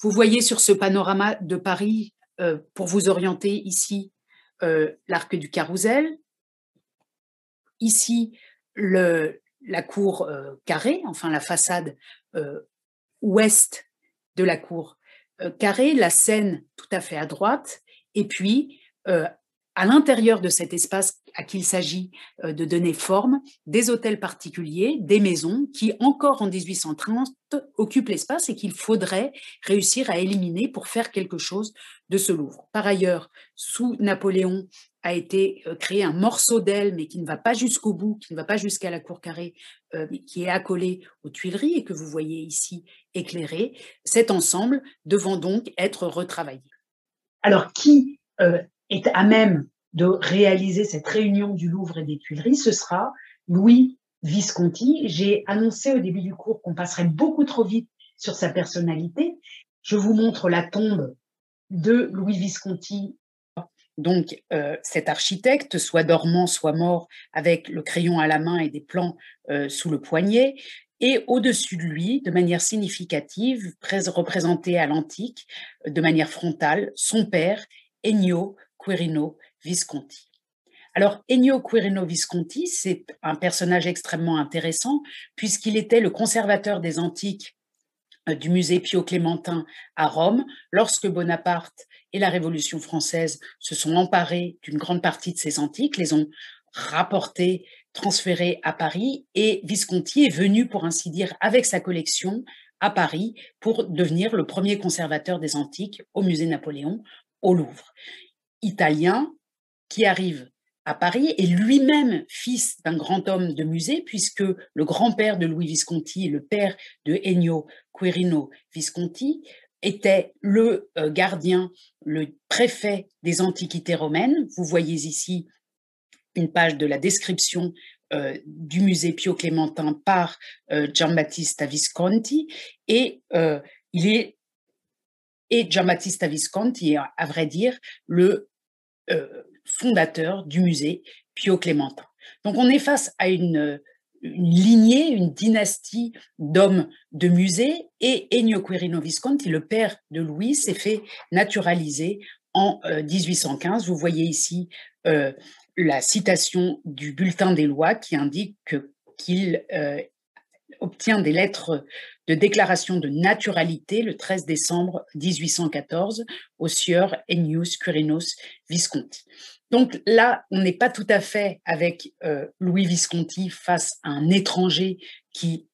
Vous voyez sur ce panorama de Paris, euh, pour vous orienter ici, euh, l'arc du Carrousel, ici la cour euh, carrée, enfin la façade ouest de la cour carrée, la Seine tout à fait à droite, et puis à l'intérieur de cet espace à qui il s'agit euh, de donner forme, des hôtels particuliers, des maisons qui, encore en 1830, occupent l'espace et qu'il faudrait réussir à éliminer pour faire quelque chose de ce Louvre. Par ailleurs, sous Napoléon, a été euh, créé un morceau d'aile, mais qui ne va pas jusqu'au bout, qui ne va pas jusqu'à la cour carrée, euh, qui est accolé aux Tuileries et que vous voyez ici éclairé. Cet ensemble devant donc être retravaillé. Alors, qui euh, est à même de réaliser cette réunion du Louvre et des Tuileries Ce sera Louis Visconti. J'ai annoncé au début du cours qu'on passerait beaucoup trop vite sur sa personnalité. Je vous montre la tombe de Louis Visconti donc euh, cet architecte, soit dormant, soit mort, avec le crayon à la main et des plans euh, sous le poignet, et au-dessus de lui, de manière significative, représenté à l'antique, de manière frontale, son père, Ennio Quirino Visconti. Alors, Ennio Quirino Visconti, c'est un personnage extrêmement intéressant, puisqu'il était le conservateur des antiques euh, du musée Pio Clémentin à Rome, lorsque Bonaparte et la Révolution française se sont emparés d'une grande partie de ces antiques, les ont rapportés, transférés à Paris, et Visconti est venu, pour ainsi dire, avec sa collection à Paris pour devenir le premier conservateur des antiques au musée Napoléon, au Louvre. Italien qui arrive à Paris et lui-même fils d'un grand homme de musée, puisque le grand-père de Louis Visconti, le père de Ennio Quirino Visconti, était le euh, gardien, le préfet des antiquités romaines. Vous voyez ici une page de la description euh, du musée Pio Clémentin par euh, Giambattista Visconti et il est et Giambattista Visconti est à vrai dire le fondateur du musée Pio Clémentin. Donc on est face à une une lignée, une dynastie d'hommes de musée, et Ennio Quirino Visconti, le père de Louis, s'est fait naturaliser en 1815. Euh, Vous voyez ici euh, la citation du bulletin des lois qui indique qu'il euh, obtient des lettres de déclaration de naturalité le 13 décembre 1814 au sieur Ennius Quirinos Visconti. Donc là, on n'est pas tout à fait avec euh, Louis Visconti face à un étranger qui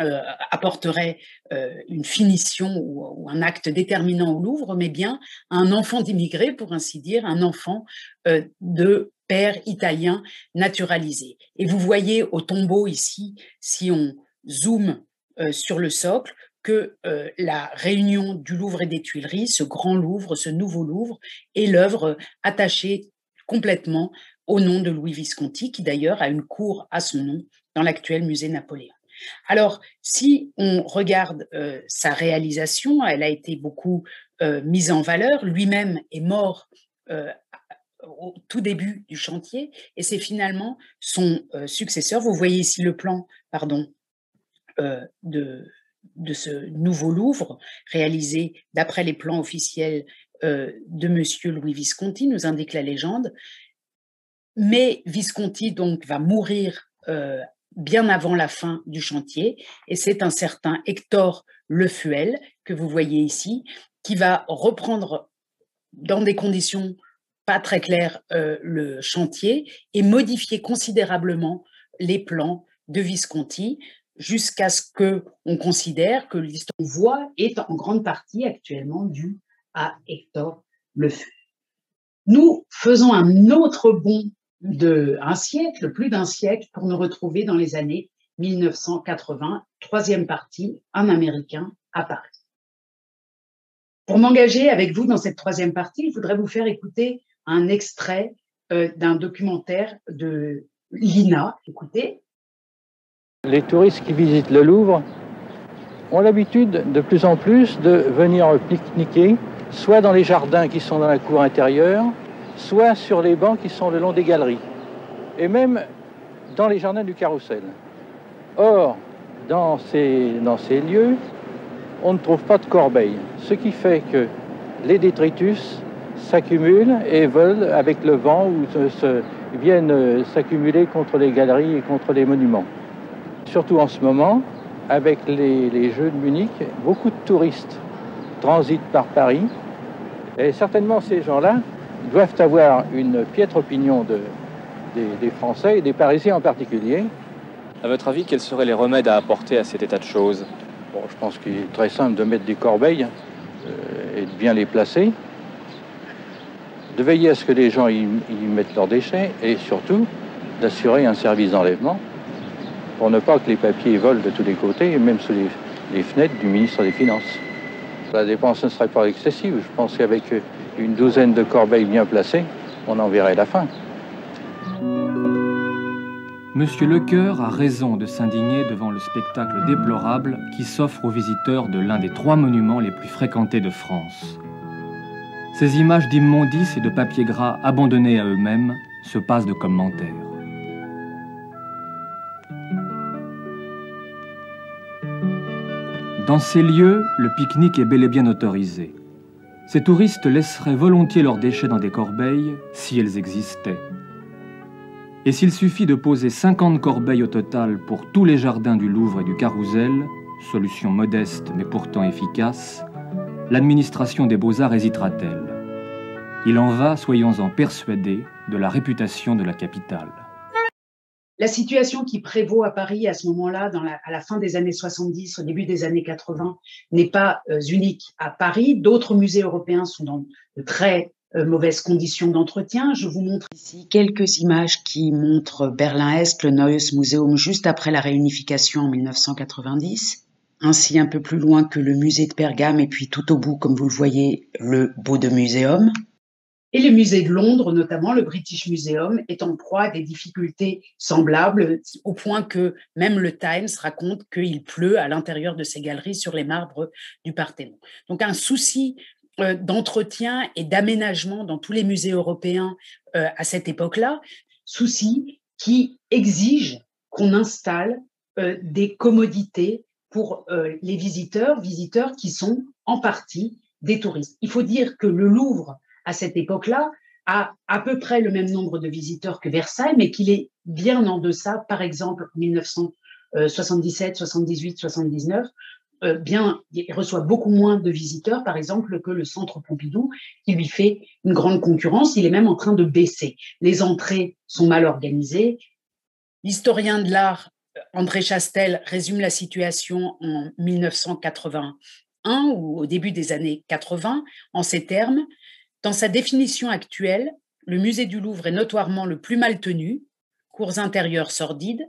euh, apporterait euh, une finition ou, ou, un acte déterminant au Louvre, mais bien un enfant d'immigré, pour ainsi dire, un enfant de père italien naturalisé. Et vous voyez au tombeau ici, si on zoome sur le socle, que euh, la réunion du Louvre et des Tuileries, ce grand Louvre, ce nouveau Louvre, est l'œuvre attachée complètement au nom de Louis Visconti, qui d'ailleurs a une cour à son nom dans l'actuel musée Napoléon. Alors, si on regarde sa réalisation, elle a été beaucoup mise en valeur. Lui-même est mort au tout début du chantier et c'est finalement son successeur. Vous voyez ici le plan, pardon, de, de ce nouveau Louvre réalisé d'après les plans officiels de Monsieur Louis Visconti, nous indique la légende. Mais Visconti donc va mourir bien avant la fin du chantier et c'est un certain Hector Lefuel que vous voyez ici qui va reprendre dans des conditions pas très claires le chantier et modifier considérablement les plans de Visconti jusqu'à ce que on considère que l'histoire voit est en grande partie actuellement due à Hector Lefuel. Nous faisons un autre bond de un siècle, plus d'un siècle, pour nous retrouver dans les années 1980, troisième partie, un Américain à Paris. Pour m'engager avec vous dans cette troisième partie, je voudrais vous faire écouter un extrait euh, d'un documentaire de Lina. Écoutez. Les touristes qui visitent le Louvre ont l'habitude de plus en plus de venir pique-niquer, soit dans les jardins qui sont dans la cour intérieure, soit sur les bancs qui sont le long des galeries, et même dans les jardins du carrousel. Or, dans ces, lieux, on ne trouve pas de corbeilles, ce qui fait que les détritus s'accumulent et volent avec le vent ou viennent s'accumuler contre les galeries et contre les monuments. Surtout en ce moment, avec les, les Jeux de Munich, beaucoup de touristes transitent par Paris. Et certainement ces gens-là doivent avoir une piètre opinion de, des, Français et des Parisiens en particulier. À votre avis, quels seraient les remèdes à apporter à cet état de choses? Bon, Je pense qu'il est très simple de mettre des corbeilles euh, et de bien les placer, de veiller à ce que les gens y, mettent leurs déchets et surtout d'assurer un service d'enlèvement pour ne pas que les papiers volent de tous les côtés, même sous les, les fenêtres du ministre des Finances. La dépense ne serait pas excessive. Je pense qu'avec une douzaine de corbeilles bien placées, on en verrait la fin. Monsieur Lecoeur a raison de s'indigner devant le spectacle déplorable qui s'offre aux visiteurs de l'un des trois monuments les plus fréquentés de France. Ces images d'immondices et de papier gras abandonnés à eux-mêmes se passent de commentaires. Dans ces lieux, le pique-nique est bel et bien autorisé. Ces touristes laisseraient volontiers leurs déchets dans des corbeilles si elles existaient. Et s'il suffit de poser 50 corbeilles au total pour tous les jardins du Louvre et du Carrousel, solution modeste mais pourtant efficace, l'administration des beaux-arts hésitera-t-elle? Il en va, soyons-en persuadés, de la réputation de la capitale. La situation qui prévaut à Paris à ce moment-là, à la fin des années 70, au début des années 80, n'est pas euh, unique à Paris. D'autres musées européens sont dans de très euh, mauvaises conditions d'entretien. Je vous montre ici quelques images qui montrent Berlin-Est, le Neues Museum, juste après la réunification en 1990. Ainsi un peu plus loin que le musée de Pergame et puis tout au bout, comme vous le voyez, le Bode Museum. Et le musée de Londres, notamment le British Museum, est en proie à des difficultés semblables, au point que même le Times raconte qu'il pleut à l'intérieur de ces galeries sur les marbres du Parthénon. Donc un souci euh, d'entretien et d'aménagement dans tous les musées européens euh, à cette époque-là, souci qui exige qu'on installe euh, des commodités pour les visiteurs, visiteurs qui sont en partie des touristes. Il faut dire que le Louvre à cette époque-là a à peu près le même nombre de visiteurs que Versailles, mais qu'il est bien en deçà, par exemple, 1977, 78, 79, bien, il reçoit beaucoup moins de visiteurs, par exemple, que le Centre Pompidou, qui lui fait une grande concurrence. Il est même en train de baisser. Les entrées sont mal organisées. L'historien de l'art, André Chastel, résume la situation en 1981 ou au début des années 80 en ces termes. Dans sa définition actuelle, le musée du Louvre est notoirement le plus mal tenu, cours intérieures sordides,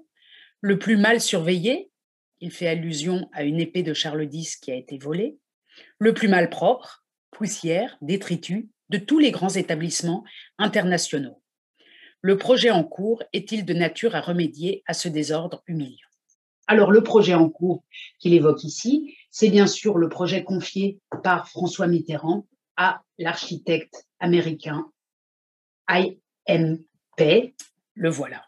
le plus mal surveillé, il fait allusion à une épée de Charles X qui a été volée, le plus mal propre, poussière, détritus, de tous les grands établissements internationaux. Le projet en cours est-il de nature à remédier à ce désordre humiliant? Alors, le projet en cours qu'il évoque ici, c'est bien sûr le projet confié par François Mitterrand à l'architecte américain I.M.P. Le voilà.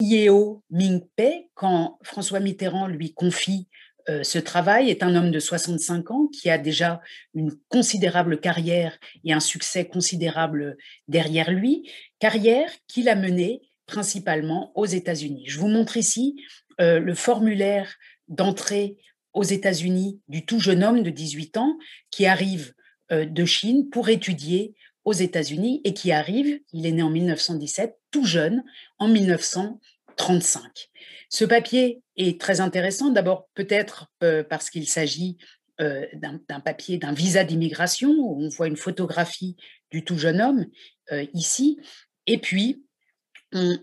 Yeo Ming-Pe, quand François Mitterrand lui confie euh, ce travail, est un homme de 65 ans qui a déjà une considérable carrière et un succès considérable derrière lui, carrière qu'il a menée principalement aux États-Unis. Je vous montre ici euh, le formulaire d'entrée aux États-Unis du tout jeune homme de 18 ans qui arrive de Chine pour étudier aux États-Unis et qui arrive, il est né en 1917, tout jeune, en 1935. Ce papier est très intéressant, d'abord peut-être euh, parce qu'il s'agit d'un papier, d'un visa d'immigration, où on voit une photographie du tout jeune homme ici, et puis on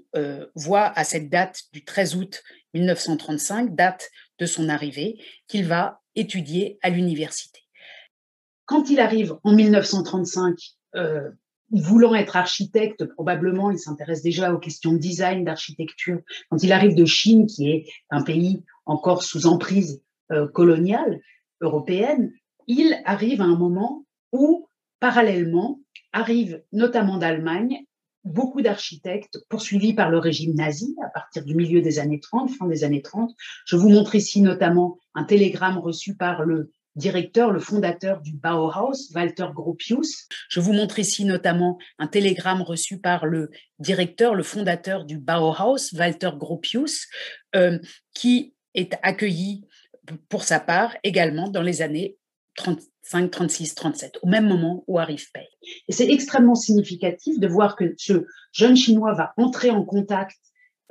voit à cette date du 13 août 1935, date de son arrivée, qu'il va étudier à l'université. Quand il arrive en 1935, euh, voulant être architecte, probablement, il s'intéresse déjà aux questions de design, d'architecture. Quand il arrive de Chine, qui est un pays encore sous emprise euh, coloniale européenne, il arrive à un moment où, parallèlement, arrive notamment d'Allemagne beaucoup d'architectes poursuivis par le régime nazi à partir du milieu des années 30, fin des années 30. Je vous montre ici notamment un télégramme reçu par le directeur, le fondateur du Bauhaus, Walter Gropius. Je vous montre ici notamment un télégramme reçu par le directeur, le fondateur du Bauhaus, Walter Gropius, euh, qui est accueilli pour sa part également dans les années 35, 36, 37, au même moment où arrive Pei. Et c'est extrêmement significatif de voir que ce jeune Chinois va entrer en contact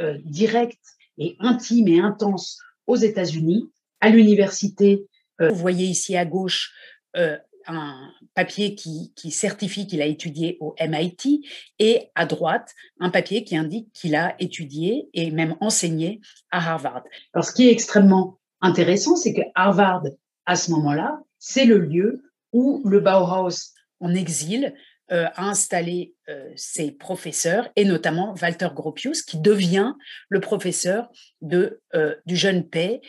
euh, direct et intime et intense aux États-Unis, à l'université. Euh, vous voyez ici à gauche euh, un papier qui, certifie qu'il a étudié au MIT et à droite un papier qui indique qu'il a étudié et même enseigné à Harvard. Alors ce qui est extrêmement intéressant, c'est que Harvard, à ce moment-là, c'est le lieu où le Bauhaus en exil euh, a installé ses professeurs et notamment Walter Gropius qui devient le professeur du jeune paix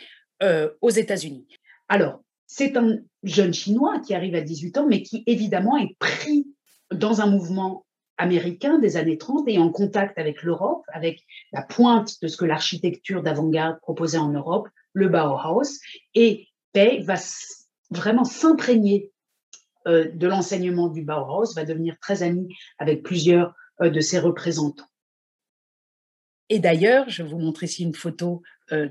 aux États-Unis. Alors, c'est un jeune Chinois qui arrive à 18 ans, mais qui évidemment est pris dans un mouvement américain des années 30 et en contact avec l'Europe, avec la pointe de ce que l'architecture d'avant-garde proposait en Europe, le Bauhaus. Et Pei va vraiment s'imprégner euh, de l'enseignement du Bauhaus, va devenir très ami avec plusieurs euh, de ses représentants. Et d'ailleurs, je vous montre ici une photo euh,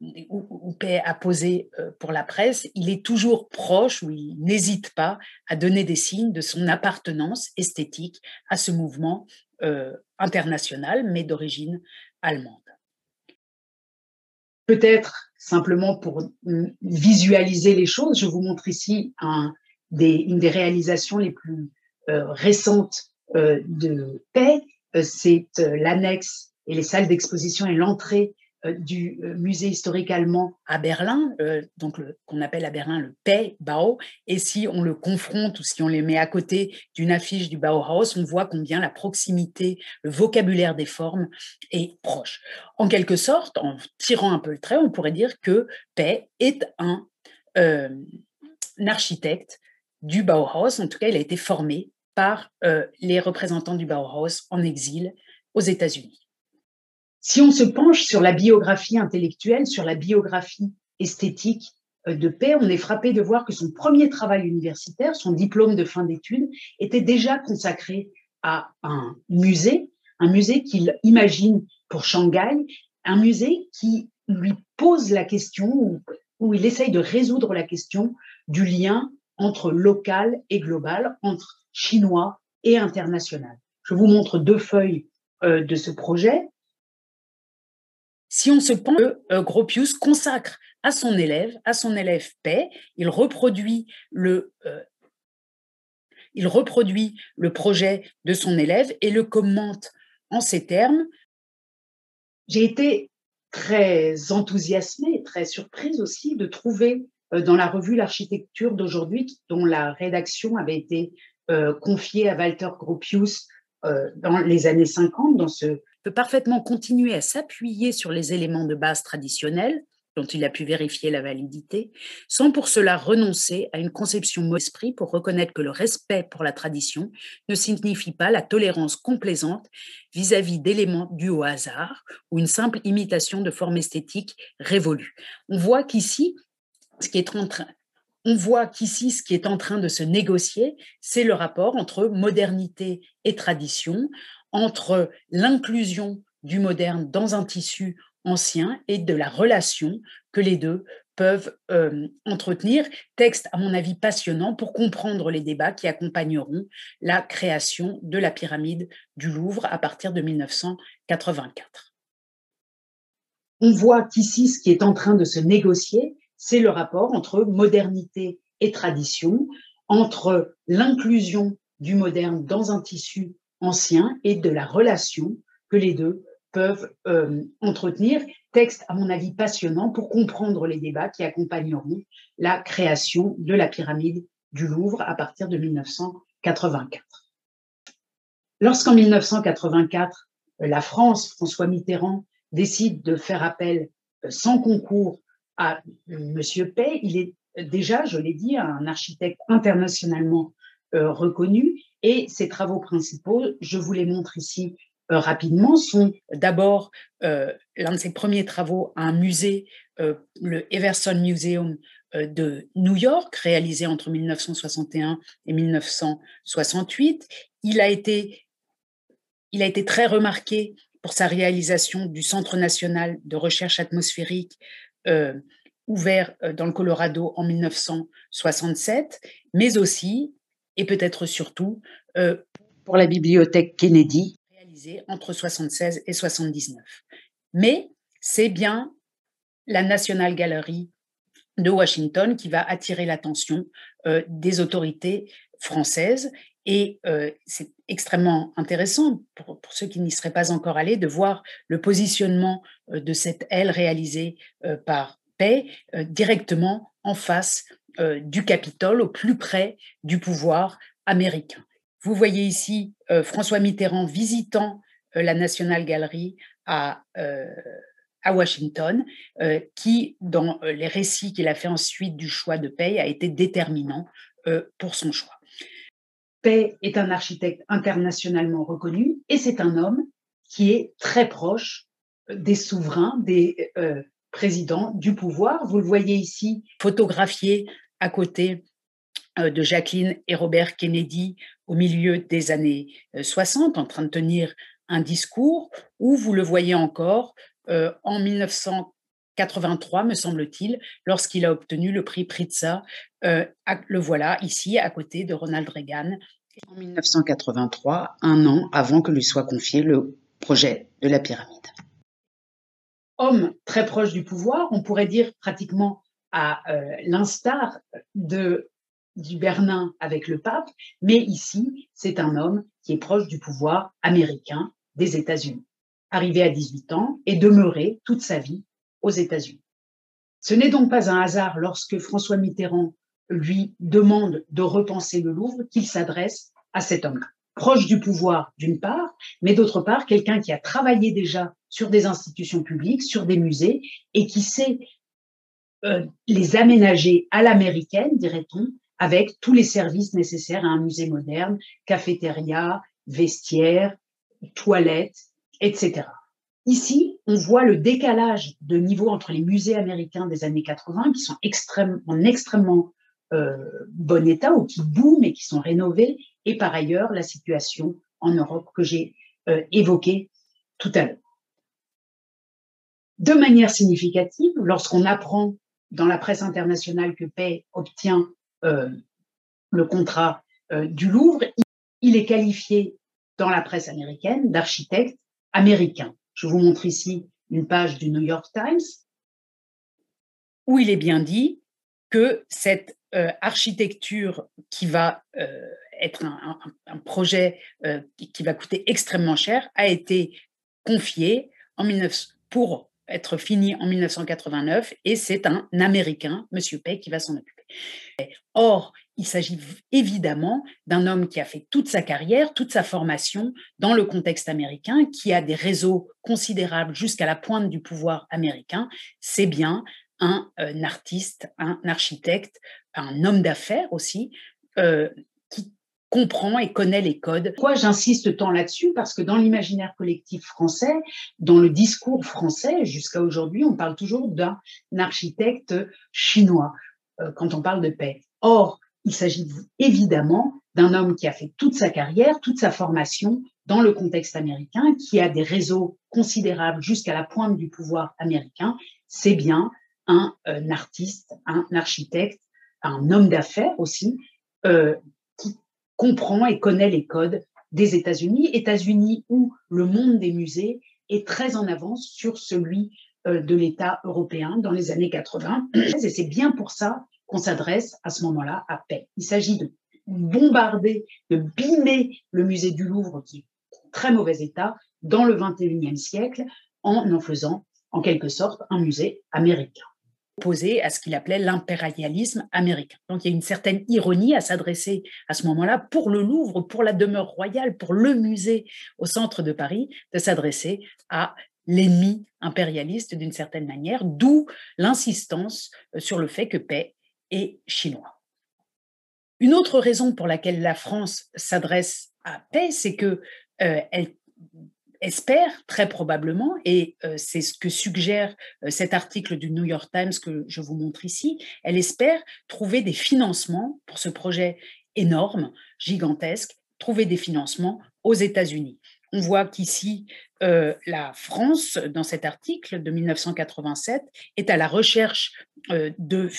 où, Pei a posé pour la presse. Il est toujours proche, ou il n'hésite pas à donner des signes de son appartenance esthétique à ce mouvement international, mais d'origine allemande. Peut-être simplement pour visualiser les choses, je vous montre ici une des réalisations les plus euh, récentes euh, de Paix. Euh, c'est l'annexe et les salles d'exposition et l'entrée euh, du euh, musée historique allemand à Berlin, euh, donc qu'on appelle à Berlin le Bau. Et si on le confronte ou si on les met à côté d'une affiche du Bauhaus, on voit combien la proximité, le vocabulaire des formes est proche. En quelque sorte, en tirant un peu le trait, on pourrait dire que Pei est un, un architecte du Bauhaus. En tout cas, il a été formé par les représentants du Bauhaus en exil aux États-Unis. Si on se penche sur la biographie intellectuelle, sur la biographie esthétique euh, de Paix, on est frappé de voir que son premier travail universitaire, son diplôme de fin d'études, était déjà consacré à un musée, un musée qu'il imagine pour Shanghai, un musée qui lui pose la question, où il essaye de résoudre la question du lien entre local et global, entre chinois et international. Je vous montre deux feuilles euh, de ce projet. Si on se pense que euh, Gropius consacre à son élève, à son élève Paix, il reproduit le, euh, il reproduit le projet de son élève et le commente en ces termes. J'ai été très enthousiasmée, très surprise aussi de trouver euh, dans la revue L'architecture d'aujourd'hui, dont la rédaction avait été confiée à Walter Gropius dans les années 50, dans ce peut parfaitement continuer à s'appuyer sur les éléments de base traditionnels dont il a pu vérifier la validité, sans pour cela renoncer à une conception esprit pour reconnaître que le respect pour la tradition ne signifie pas la tolérance complaisante vis-à-vis d'éléments dus au hasard ou une simple imitation de formes esthétiques révolues. On voit qu'ici, ce qui est en train, on voit qu'ici, ce qui est en train de se négocier, c'est le rapport entre modernité et tradition, entre l'inclusion du moderne dans un tissu ancien et de la relation que les deux peuvent euh, entretenir. Texte, à mon avis, passionnant pour comprendre les débats qui accompagneront la création de la pyramide du Louvre à partir de 1984. On voit qu'ici, ce qui est en train de se négocier, c'est le rapport entre modernité et tradition, entre l'inclusion du moderne dans un tissu ancien et de la relation que les deux peuvent euh, entretenir. Texte, à mon avis, passionnant pour comprendre les débats qui accompagneront la création de la pyramide du Louvre à partir de 1984. Lorsqu'en 1984, la France, François Mitterrand, décide de faire appel euh, sans concours à Monsieur Pay, il est déjà, je l'ai dit, un architecte internationalement euh, reconnu et ses travaux principaux, je vous les montre ici euh, rapidement sont d'abord euh, l'un de ses premiers travaux à un musée, euh, le Everson Museum de New York, réalisé entre 1961 et 1968. Il a été, il a été très remarqué pour sa réalisation du Centre national de recherche atmosphérique ouvert dans le Colorado en 1967, mais aussi, et peut-être surtout, pour la bibliothèque Kennedy entre 76 et 79. Mais c'est bien la National Gallery de Washington qui va attirer l'attention euh, des autorités françaises. Et euh, c'est extrêmement intéressant pour, ceux qui n'y seraient pas encore allés de voir le positionnement euh, de cette aile réalisée par Paix directement en face du Capitole, au plus près du pouvoir américain. Vous voyez ici euh, François Mitterrand visitant euh, la National Gallery à, euh, Washington, qui, dans les récits qu'il a fait ensuite du choix de Pay, a été déterminant pour son choix. Pay est un architecte internationalement reconnu et c'est un homme qui est très proche des souverains, des présidents du pouvoir. Vous le voyez ici photographié à côté euh, de Jacqueline et Robert Kennedy au milieu des années 60 euh, en train de tenir un discours, ou vous le voyez encore euh, en 1983, me semble-t-il, lorsqu'il a obtenu le prix Pritza. le voilà ici, à côté de Ronald Reagan. En 1983, un an avant que lui soit confié le projet de la pyramide. Homme très proche du pouvoir, on pourrait dire pratiquement à l'instar de du Bernin avec le pape, mais ici, c'est un homme qui est proche du pouvoir américain des États-Unis, arrivé à 18 ans et demeuré toute sa vie aux États-Unis. Ce n'est donc pas un hasard lorsque François Mitterrand lui demande de repenser le Louvre qu'il s'adresse à cet homme proche du pouvoir d'une part, mais d'autre part, quelqu'un qui a travaillé déjà sur des institutions publiques, sur des musées, et qui sait euh, les aménager à l'américaine, dirait-on, avec tous les services nécessaires à un musée moderne, cafétéria, vestiaire, toilettes, etc. Ici, on voit le décalage de niveau entre les musées américains des années 80, qui sont en extrêmement bon état ou qui booment et qui sont rénovés, et par ailleurs la situation en Europe que j'ai euh, évoquée tout à l'heure. De manière significative, lorsqu'on apprend dans la presse internationale que Pay obtient euh, le contrat euh, du Louvre, il est qualifié dans la presse américaine d'architecte américain. Je vous montre ici une page du New York Times où il est bien dit que cette euh, architecture qui va être un, projet qui va coûter extrêmement cher a été confiée en 19, pour être fini en 1989 et c'est un Américain, Monsieur Pay, qui va s'en occuper. Or, il s'agit évidemment d'un homme qui a fait toute sa carrière, toute sa formation dans le contexte américain, qui a des réseaux considérables jusqu'à la pointe du pouvoir américain. C'est bien un, euh, artiste, un architecte, un homme d'affaires aussi, euh, qui comprend et connaît les codes. Pourquoi j'insiste tant là-dessus? Parce que dans l'imaginaire collectif français, dans le discours français, jusqu'à aujourd'hui, on parle toujours d'un architecte chinois euh, quand on parle de paix. Or, il s'agit évidemment d'un homme qui a fait toute sa carrière, toute sa formation dans le contexte américain, qui a des réseaux considérables jusqu'à la pointe du pouvoir américain. C'est bien un, un, artiste, un architecte, un homme d'affaires aussi, euh, qui comprend et connaît les codes des États-Unis, États-Unis où le monde des musées est très en avance sur celui euh, de l'État européen dans les années 80. Et c'est bien pour ça qu'on s'adresse à ce moment-là à paix. Il s'agit de bombarder, de bimer le musée du Louvre qui est en très mauvais état dans le 21e siècle en en faisant en quelque sorte un musée américain opposé à ce qu'il appelait l'impérialisme américain. Donc il y a une certaine ironie à s'adresser à ce moment-là pour le Louvre, pour la demeure royale, pour le musée au centre de Paris, de s'adresser à l'ennemi impérialiste d'une certaine manière, d'où l'insistance euh, sur le fait que paix est chinois. Une autre raison pour laquelle la France s'adresse à paix, c'est que euh, elle espère très probablement, et euh, c'est ce que suggère euh, cet article du New York Times que je vous montre ici, elle espère trouver des financements pour ce projet énorme, gigantesque, trouver des financements aux États-Unis. On voit qu'ici, euh, la France, dans cet article de 1987, est à la recherche de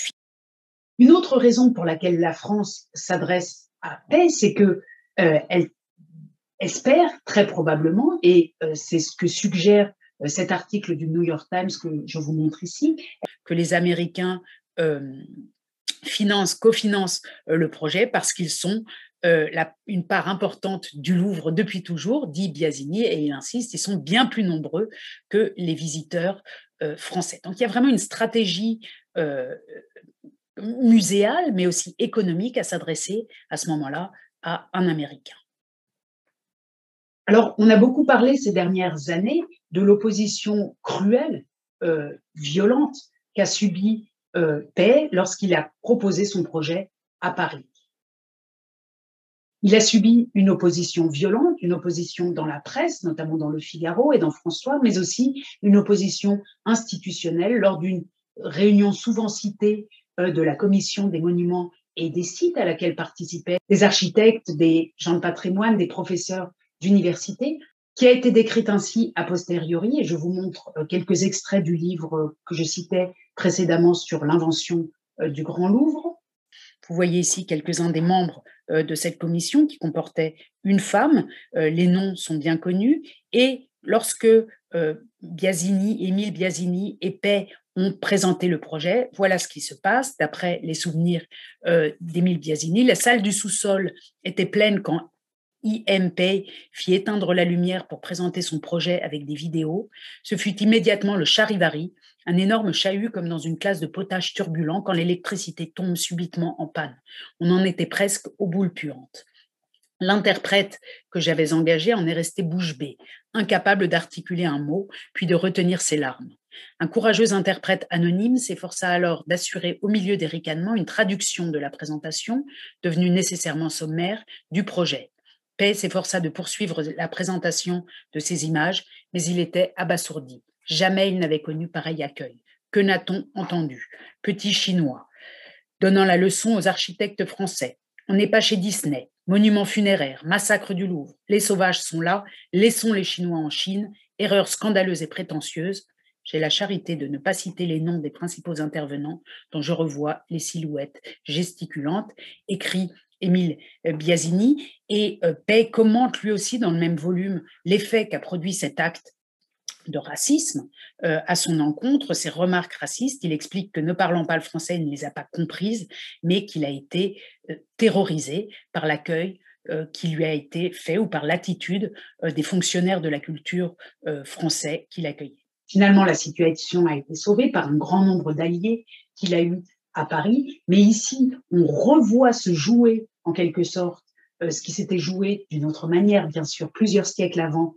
une autre raison pour laquelle la France s'adresse à paix, c'est que elle espère très probablement, et euh, c'est ce que suggère euh, cet article du New York Times que je vous montre ici, que les Américains euh, financent, cofinancent le projet parce qu'ils sont une part importante du Louvre depuis toujours, dit Biasini, et il insiste, ils sont bien plus nombreux que les visiteurs français. Donc il y a vraiment une stratégie muséale, mais aussi économique à s'adresser à ce moment-là à un Américain. Alors, on a beaucoup parlé ces dernières années de l'opposition cruelle, euh, violente qu'a subie euh, Paix lorsqu'il a proposé son projet à Paris. Il a subi une opposition violente, une opposition dans la presse, notamment dans Le Figaro et dans François, mais aussi une opposition institutionnelle lors d'une réunion souvent citée euh, de la Commission des monuments et des sites à laquelle participaient des architectes, des gens de patrimoine, des professeurs d'université, qui a été décrite ainsi a posteriori, et je vous montre euh, quelques extraits du livre euh, que je citais précédemment sur l'invention euh, du Grand Louvre. Vous voyez ici quelques-uns des membres de cette commission qui comportait une femme, les noms sont bien connus, et lorsque Biasini, Émile Biasini et Pay ont présenté le projet. Voilà ce qui se passe d'après les souvenirs d'Émile Biasini. La salle du sous-sol était pleine quand IMP fit éteindre la lumière pour présenter son projet avec des vidéos. Ce fut immédiatement le charivari, un énorme chahut comme dans une classe de potage turbulent quand l'électricité tombe subitement en panne. On en était presque aux boules puantes. L'interprète que j'avais engagé en est resté bouche bée, incapable d'articuler un mot, puis de retenir ses larmes. Un courageux interprète anonyme s'efforça alors d'assurer au milieu des ricanements une traduction de la présentation, devenue nécessairement sommaire, du projet. S'efforça de poursuivre la présentation de ces images, mais il était abasourdi. Jamais il n'avait connu pareil accueil. Que n'a-t-on entendu? Petit chinois, donnant la leçon aux architectes français. On n'est pas chez Disney. Monument funéraire, massacre du Louvre. Les sauvages sont là. Laissons les Chinois en Chine. Erreur scandaleuse et prétentieuse. J'ai la charité de ne pas citer les noms des principaux intervenants dont je revois les silhouettes gesticulantes, écrits Émile euh, Biasini, et euh, Pay commente lui aussi dans le même volume l'effet qu'a produit cet acte de racisme euh, à son encontre, ses remarques racistes. Il explique que ne parlant pas le français, il ne les a pas comprises, mais qu'il a été terrorisé par l'accueil qui lui a été fait ou par l'attitude des fonctionnaires de la culture français qui l'accueillaient. Finalement, la situation a été sauvée par un grand nombre d'alliés qu'il a eu à Paris. Mais ici, on revoit se jouer en quelque sorte ce qui s'était joué d'une autre manière, bien sûr, plusieurs siècles avant,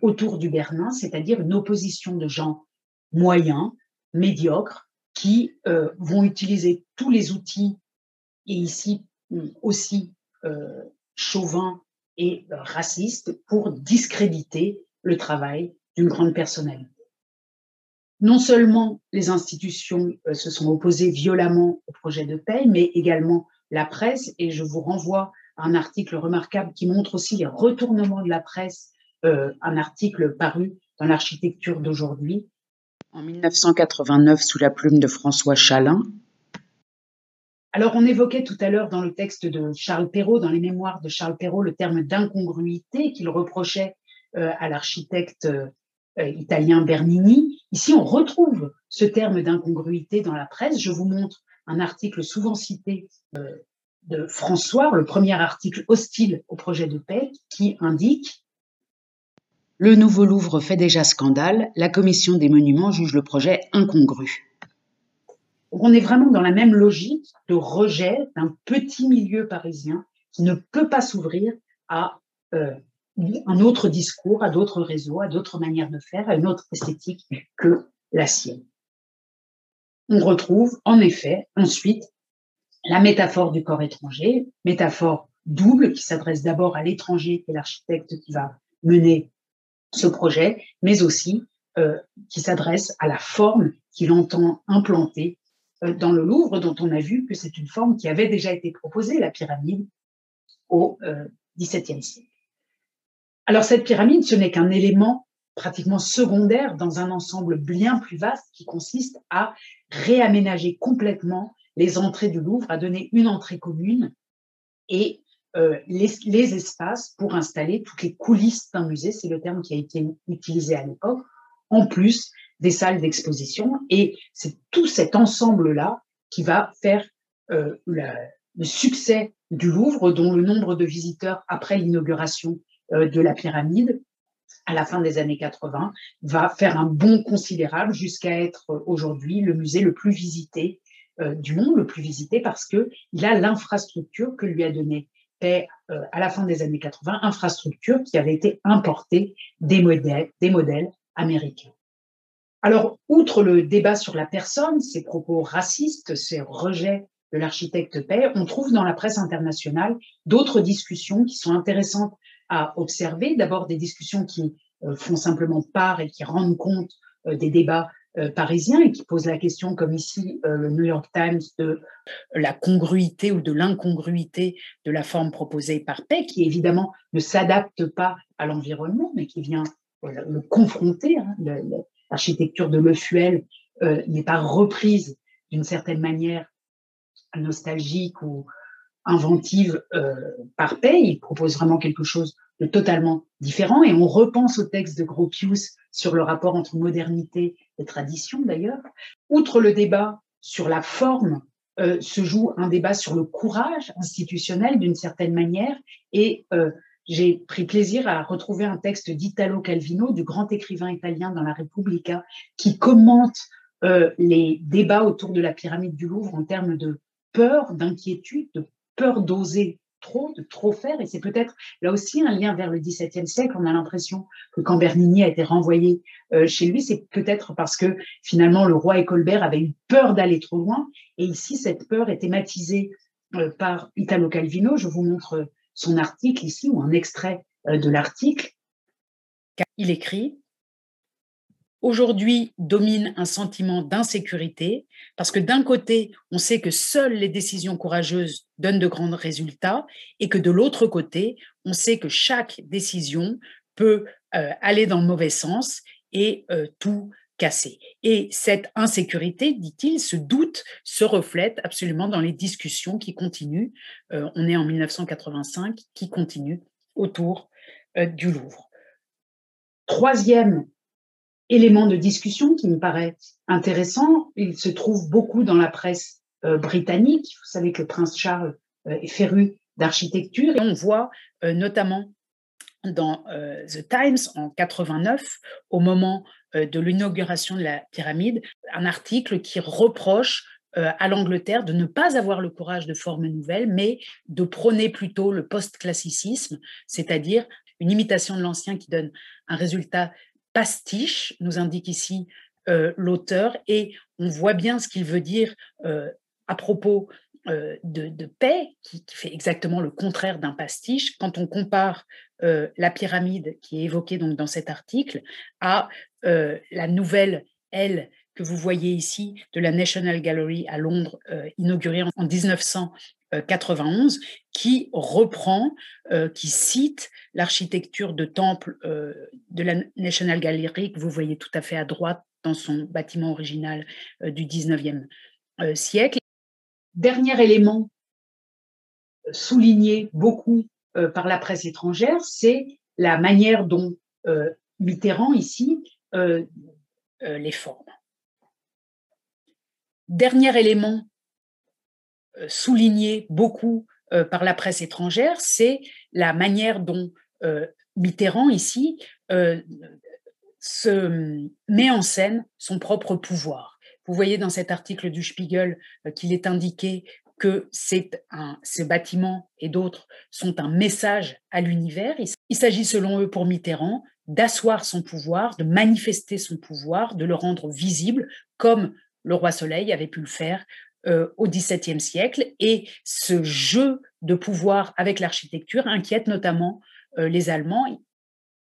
autour du Bernin, c'est-à-dire une opposition de gens moyens, médiocres, qui vont utiliser tous les outils, et ici aussi chauvins et racistes, pour discréditer le travail d'une grande personnalité. Non seulement les institutions euh, se sont opposées violemment au projet de paix, mais également la presse, et je vous renvoie à un article remarquable qui montre aussi les retournements de la presse, euh, un article paru dans l'architecture d'aujourd'hui, en 1989 sous la plume de François Chalin. Alors, on évoquait tout à l'heure dans le texte de Charles Perrault, dans les mémoires de Charles Perrault, le terme d'incongruité qu'il reprochait euh, à l'architecte euh, italien Bernini. Ici, on retrouve ce terme d'incongruité dans la presse. Je vous montre un article souvent cité euh, de François, le premier article hostile au projet de paix, qui indique Le nouveau Louvre fait déjà scandale, la commission des monuments juge le projet incongru. On est vraiment dans la même logique de rejet d'un petit milieu parisien qui ne peut pas s'ouvrir à un autre discours, à d'autres réseaux, à d'autres manières de faire, à une autre esthétique que la sienne. On retrouve en effet ensuite la métaphore du corps étranger, métaphore double qui s'adresse d'abord à l'étranger et l'architecte qui va mener ce projet, mais aussi euh, qui s'adresse à la forme qu'il entend implanter euh, dans le Louvre, dont on a vu que c'est une forme qui avait déjà été proposée, la pyramide, au euh, XVIIe siècle. Alors cette pyramide, ce n'est qu'un élément pratiquement secondaire dans un ensemble bien plus vaste qui consiste à réaménager complètement les entrées du Louvre, à donner une entrée commune et euh, les, espaces pour installer toutes les coulisses d'un musée, c'est le terme qui a été utilisé à l'époque, en plus des salles d'exposition. Et c'est tout cet ensemble-là qui va faire euh, le succès du Louvre, dont le nombre de visiteurs après l'inauguration euh, de la pyramide à la fin des années 80 va faire un bond considérable jusqu'à être euh, aujourd'hui le musée le plus visité euh, du monde, le plus visité parce que il a l'infrastructure que lui a donnée paix à la fin des années 80, infrastructure qui avait été importée des modèles, des modèles américains. Alors, outre le débat sur la personne, ses propos racistes, ses rejets de l'architecte paix, on trouve dans la presse internationale d'autres discussions qui sont intéressantes à observer. D'abord des discussions qui euh, font simplement part et qui rendent compte euh, des débats euh, parisiens et qui posent la question, comme ici le New York Times, de la congruité ou de l'incongruité de la forme proposée par Peck, qui évidemment ne s'adapte pas à l'environnement, mais qui vient le confronter. Hein. L'architecture de Le Fuel n'est pas reprise d'une certaine manière nostalgique ou, inventive euh, par paix. Il propose vraiment quelque chose de totalement différent. Et on repense au texte de Gropius sur le rapport entre modernité et tradition, d'ailleurs. Outre le débat sur la forme, euh, se joue un débat sur le courage institutionnel d'une certaine manière. Et euh, j'ai pris plaisir à retrouver un texte d'Italo Calvino, du grand écrivain italien dans la Repubblica, qui commente les débats autour de la pyramide du Louvre en termes de peur, d'inquiétude, de peur d'oser trop, de trop faire. Et c'est peut-être là aussi un lien vers le XVIIe siècle. On a l'impression que quand Bernini a été renvoyé euh, chez lui, c'est peut-être parce que finalement le roi et Colbert avaient eu peur d'aller trop loin. Et ici, cette peur est thématisée euh, par Italo Calvino. Je vous montre son article ici, ou un extrait euh, de l'article. Il écrit aujourd'hui domine un sentiment d'insécurité, parce que d'un côté, on sait que seules les décisions courageuses donnent de grands résultats, et que de l'autre côté, on sait que chaque décision peut euh, aller dans le mauvais sens et euh, tout casser. Et cette insécurité, dit-il, ce doute se reflète absolument dans les discussions qui continuent. Euh, on est en 1985, qui continuent autour du Louvre. Troisième élément de discussion qui me paraît intéressant. Il se trouve beaucoup dans la presse euh, britannique. Vous savez que le prince Charles euh, est féru d'architecture on voit euh, notamment dans The Times en 89, au moment de l'inauguration de la pyramide, un article qui reproche à l'Angleterre de ne pas avoir le courage de formes nouvelles, mais de prôner plutôt le post-classicisme, c'est-à-dire une imitation de l'ancien qui donne un résultat pastiche, nous indique ici l'auteur, et on voit bien ce qu'il veut dire à propos euh, de, paix, qui, fait exactement le contraire d'un pastiche, quand on compare euh, la pyramide qui est évoquée donc dans cet article à euh, la nouvelle aile que vous voyez ici de la National Gallery à Londres, inaugurée en, 1991, qui reprend, qui cite l'architecture de temple de la National Gallery que vous voyez tout à fait à droite dans son bâtiment original du 19e siècle Dernier élément euh, souligné beaucoup euh, par la presse étrangère, c'est la manière dont euh, Mitterrand ici les forme. Dernier élément souligné beaucoup par la presse étrangère, c'est la manière dont Mitterrand ici se met en scène son propre pouvoir. Vous voyez dans cet article du Spiegel euh, qu'il est indiqué que c'est un, ces bâtiments et d'autres sont un message à l'univers. Il s'agit selon eux pour Mitterrand d'asseoir son pouvoir, de manifester son pouvoir, de le rendre visible comme le roi Soleil avait pu le faire euh, au XVIIe siècle. Et ce jeu de pouvoir avec l'architecture inquiète notamment euh, les Allemands.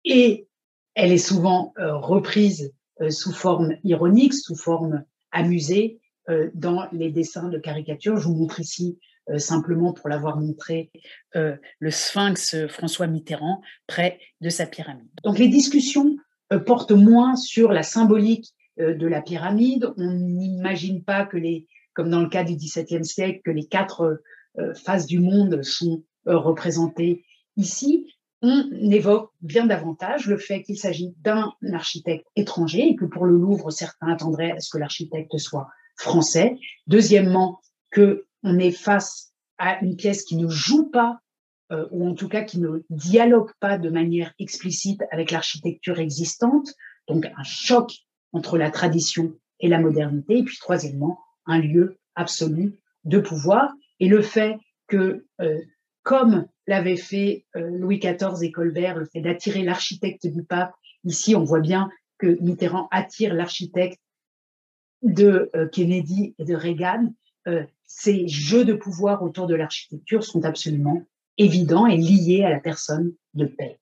Et elle est souvent reprise sous forme ironique, sous forme amusé euh, dans les dessins de caricature. Je vous montre ici euh, simplement pour l'avoir montré euh, le sphinx François Mitterrand près de sa pyramide. Donc les discussions portent moins sur la symbolique de la pyramide. On n'imagine pas que les, comme dans le cas du XVIIe siècle, que les quatre faces du monde sont représentées ici on évoque bien davantage le fait qu'il s'agit d'un architecte étranger et que pour le Louvre, certains attendraient à ce que l'architecte soit français. Deuxièmement, que on est face à une pièce qui ne joue pas euh, ou en tout cas qui ne dialogue pas de manière explicite avec l'architecture existante, donc un choc entre la tradition et la modernité. Et puis troisièmement, un lieu absolu de pouvoir et le fait que euh, comme l'avaient fait euh, Louis XIV et Colbert, le fait d'attirer l'architecte du pape. Ici, on voit bien que Mitterrand attire l'architecte de euh, Kennedy et de Reagan. Ces jeux de pouvoir autour de l'architecture sont absolument évidents et liés à la personne de paix.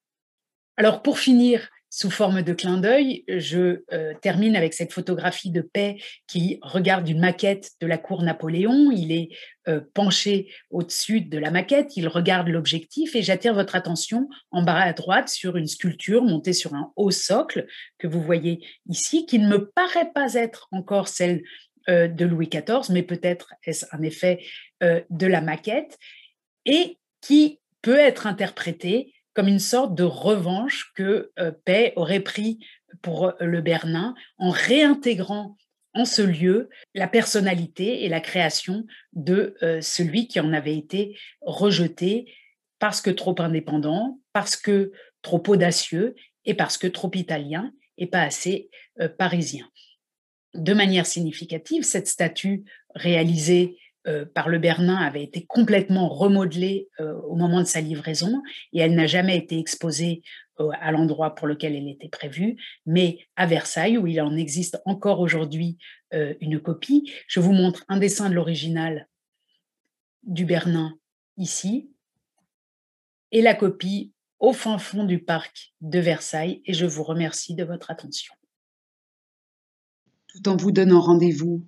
Alors, pour finir sous forme de clin d'œil, je euh, termine avec cette photographie de paix qui regarde une maquette de la cour Napoléon. Il est euh, penché au-dessus de la maquette, il regarde l'objectif et j'attire votre attention en bas à droite sur une sculpture montée sur un haut socle que vous voyez ici, qui ne me paraît pas être encore celle euh, de Louis XIV, mais peut-être est-ce un effet de la maquette, et qui peut être interprétée comme une sorte de revanche que euh, Paix aurait pris pour euh, le Bernin en réintégrant en ce lieu la personnalité et la création de euh, celui qui en avait été rejeté parce que trop indépendant, parce que trop audacieux et parce que trop italien et pas assez parisien. De manière significative, cette statue réalisée euh, par le Bernin avait été complètement remodelée euh, au moment de sa livraison et elle n'a jamais été exposée euh, à l'endroit pour lequel elle était prévue, mais à Versailles, où il en existe encore aujourd'hui une copie. Je vous montre un dessin de l'original du Bernin ici et la copie au fin fond du parc de Versailles et je vous remercie de votre attention. Tout en vous donnant rendez-vous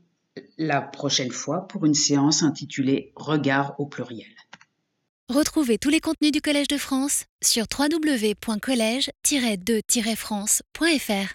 la prochaine fois pour une séance intitulée Regard au pluriel. Retrouvez tous les contenus du Collège de France sur www.colège-2-france.fr.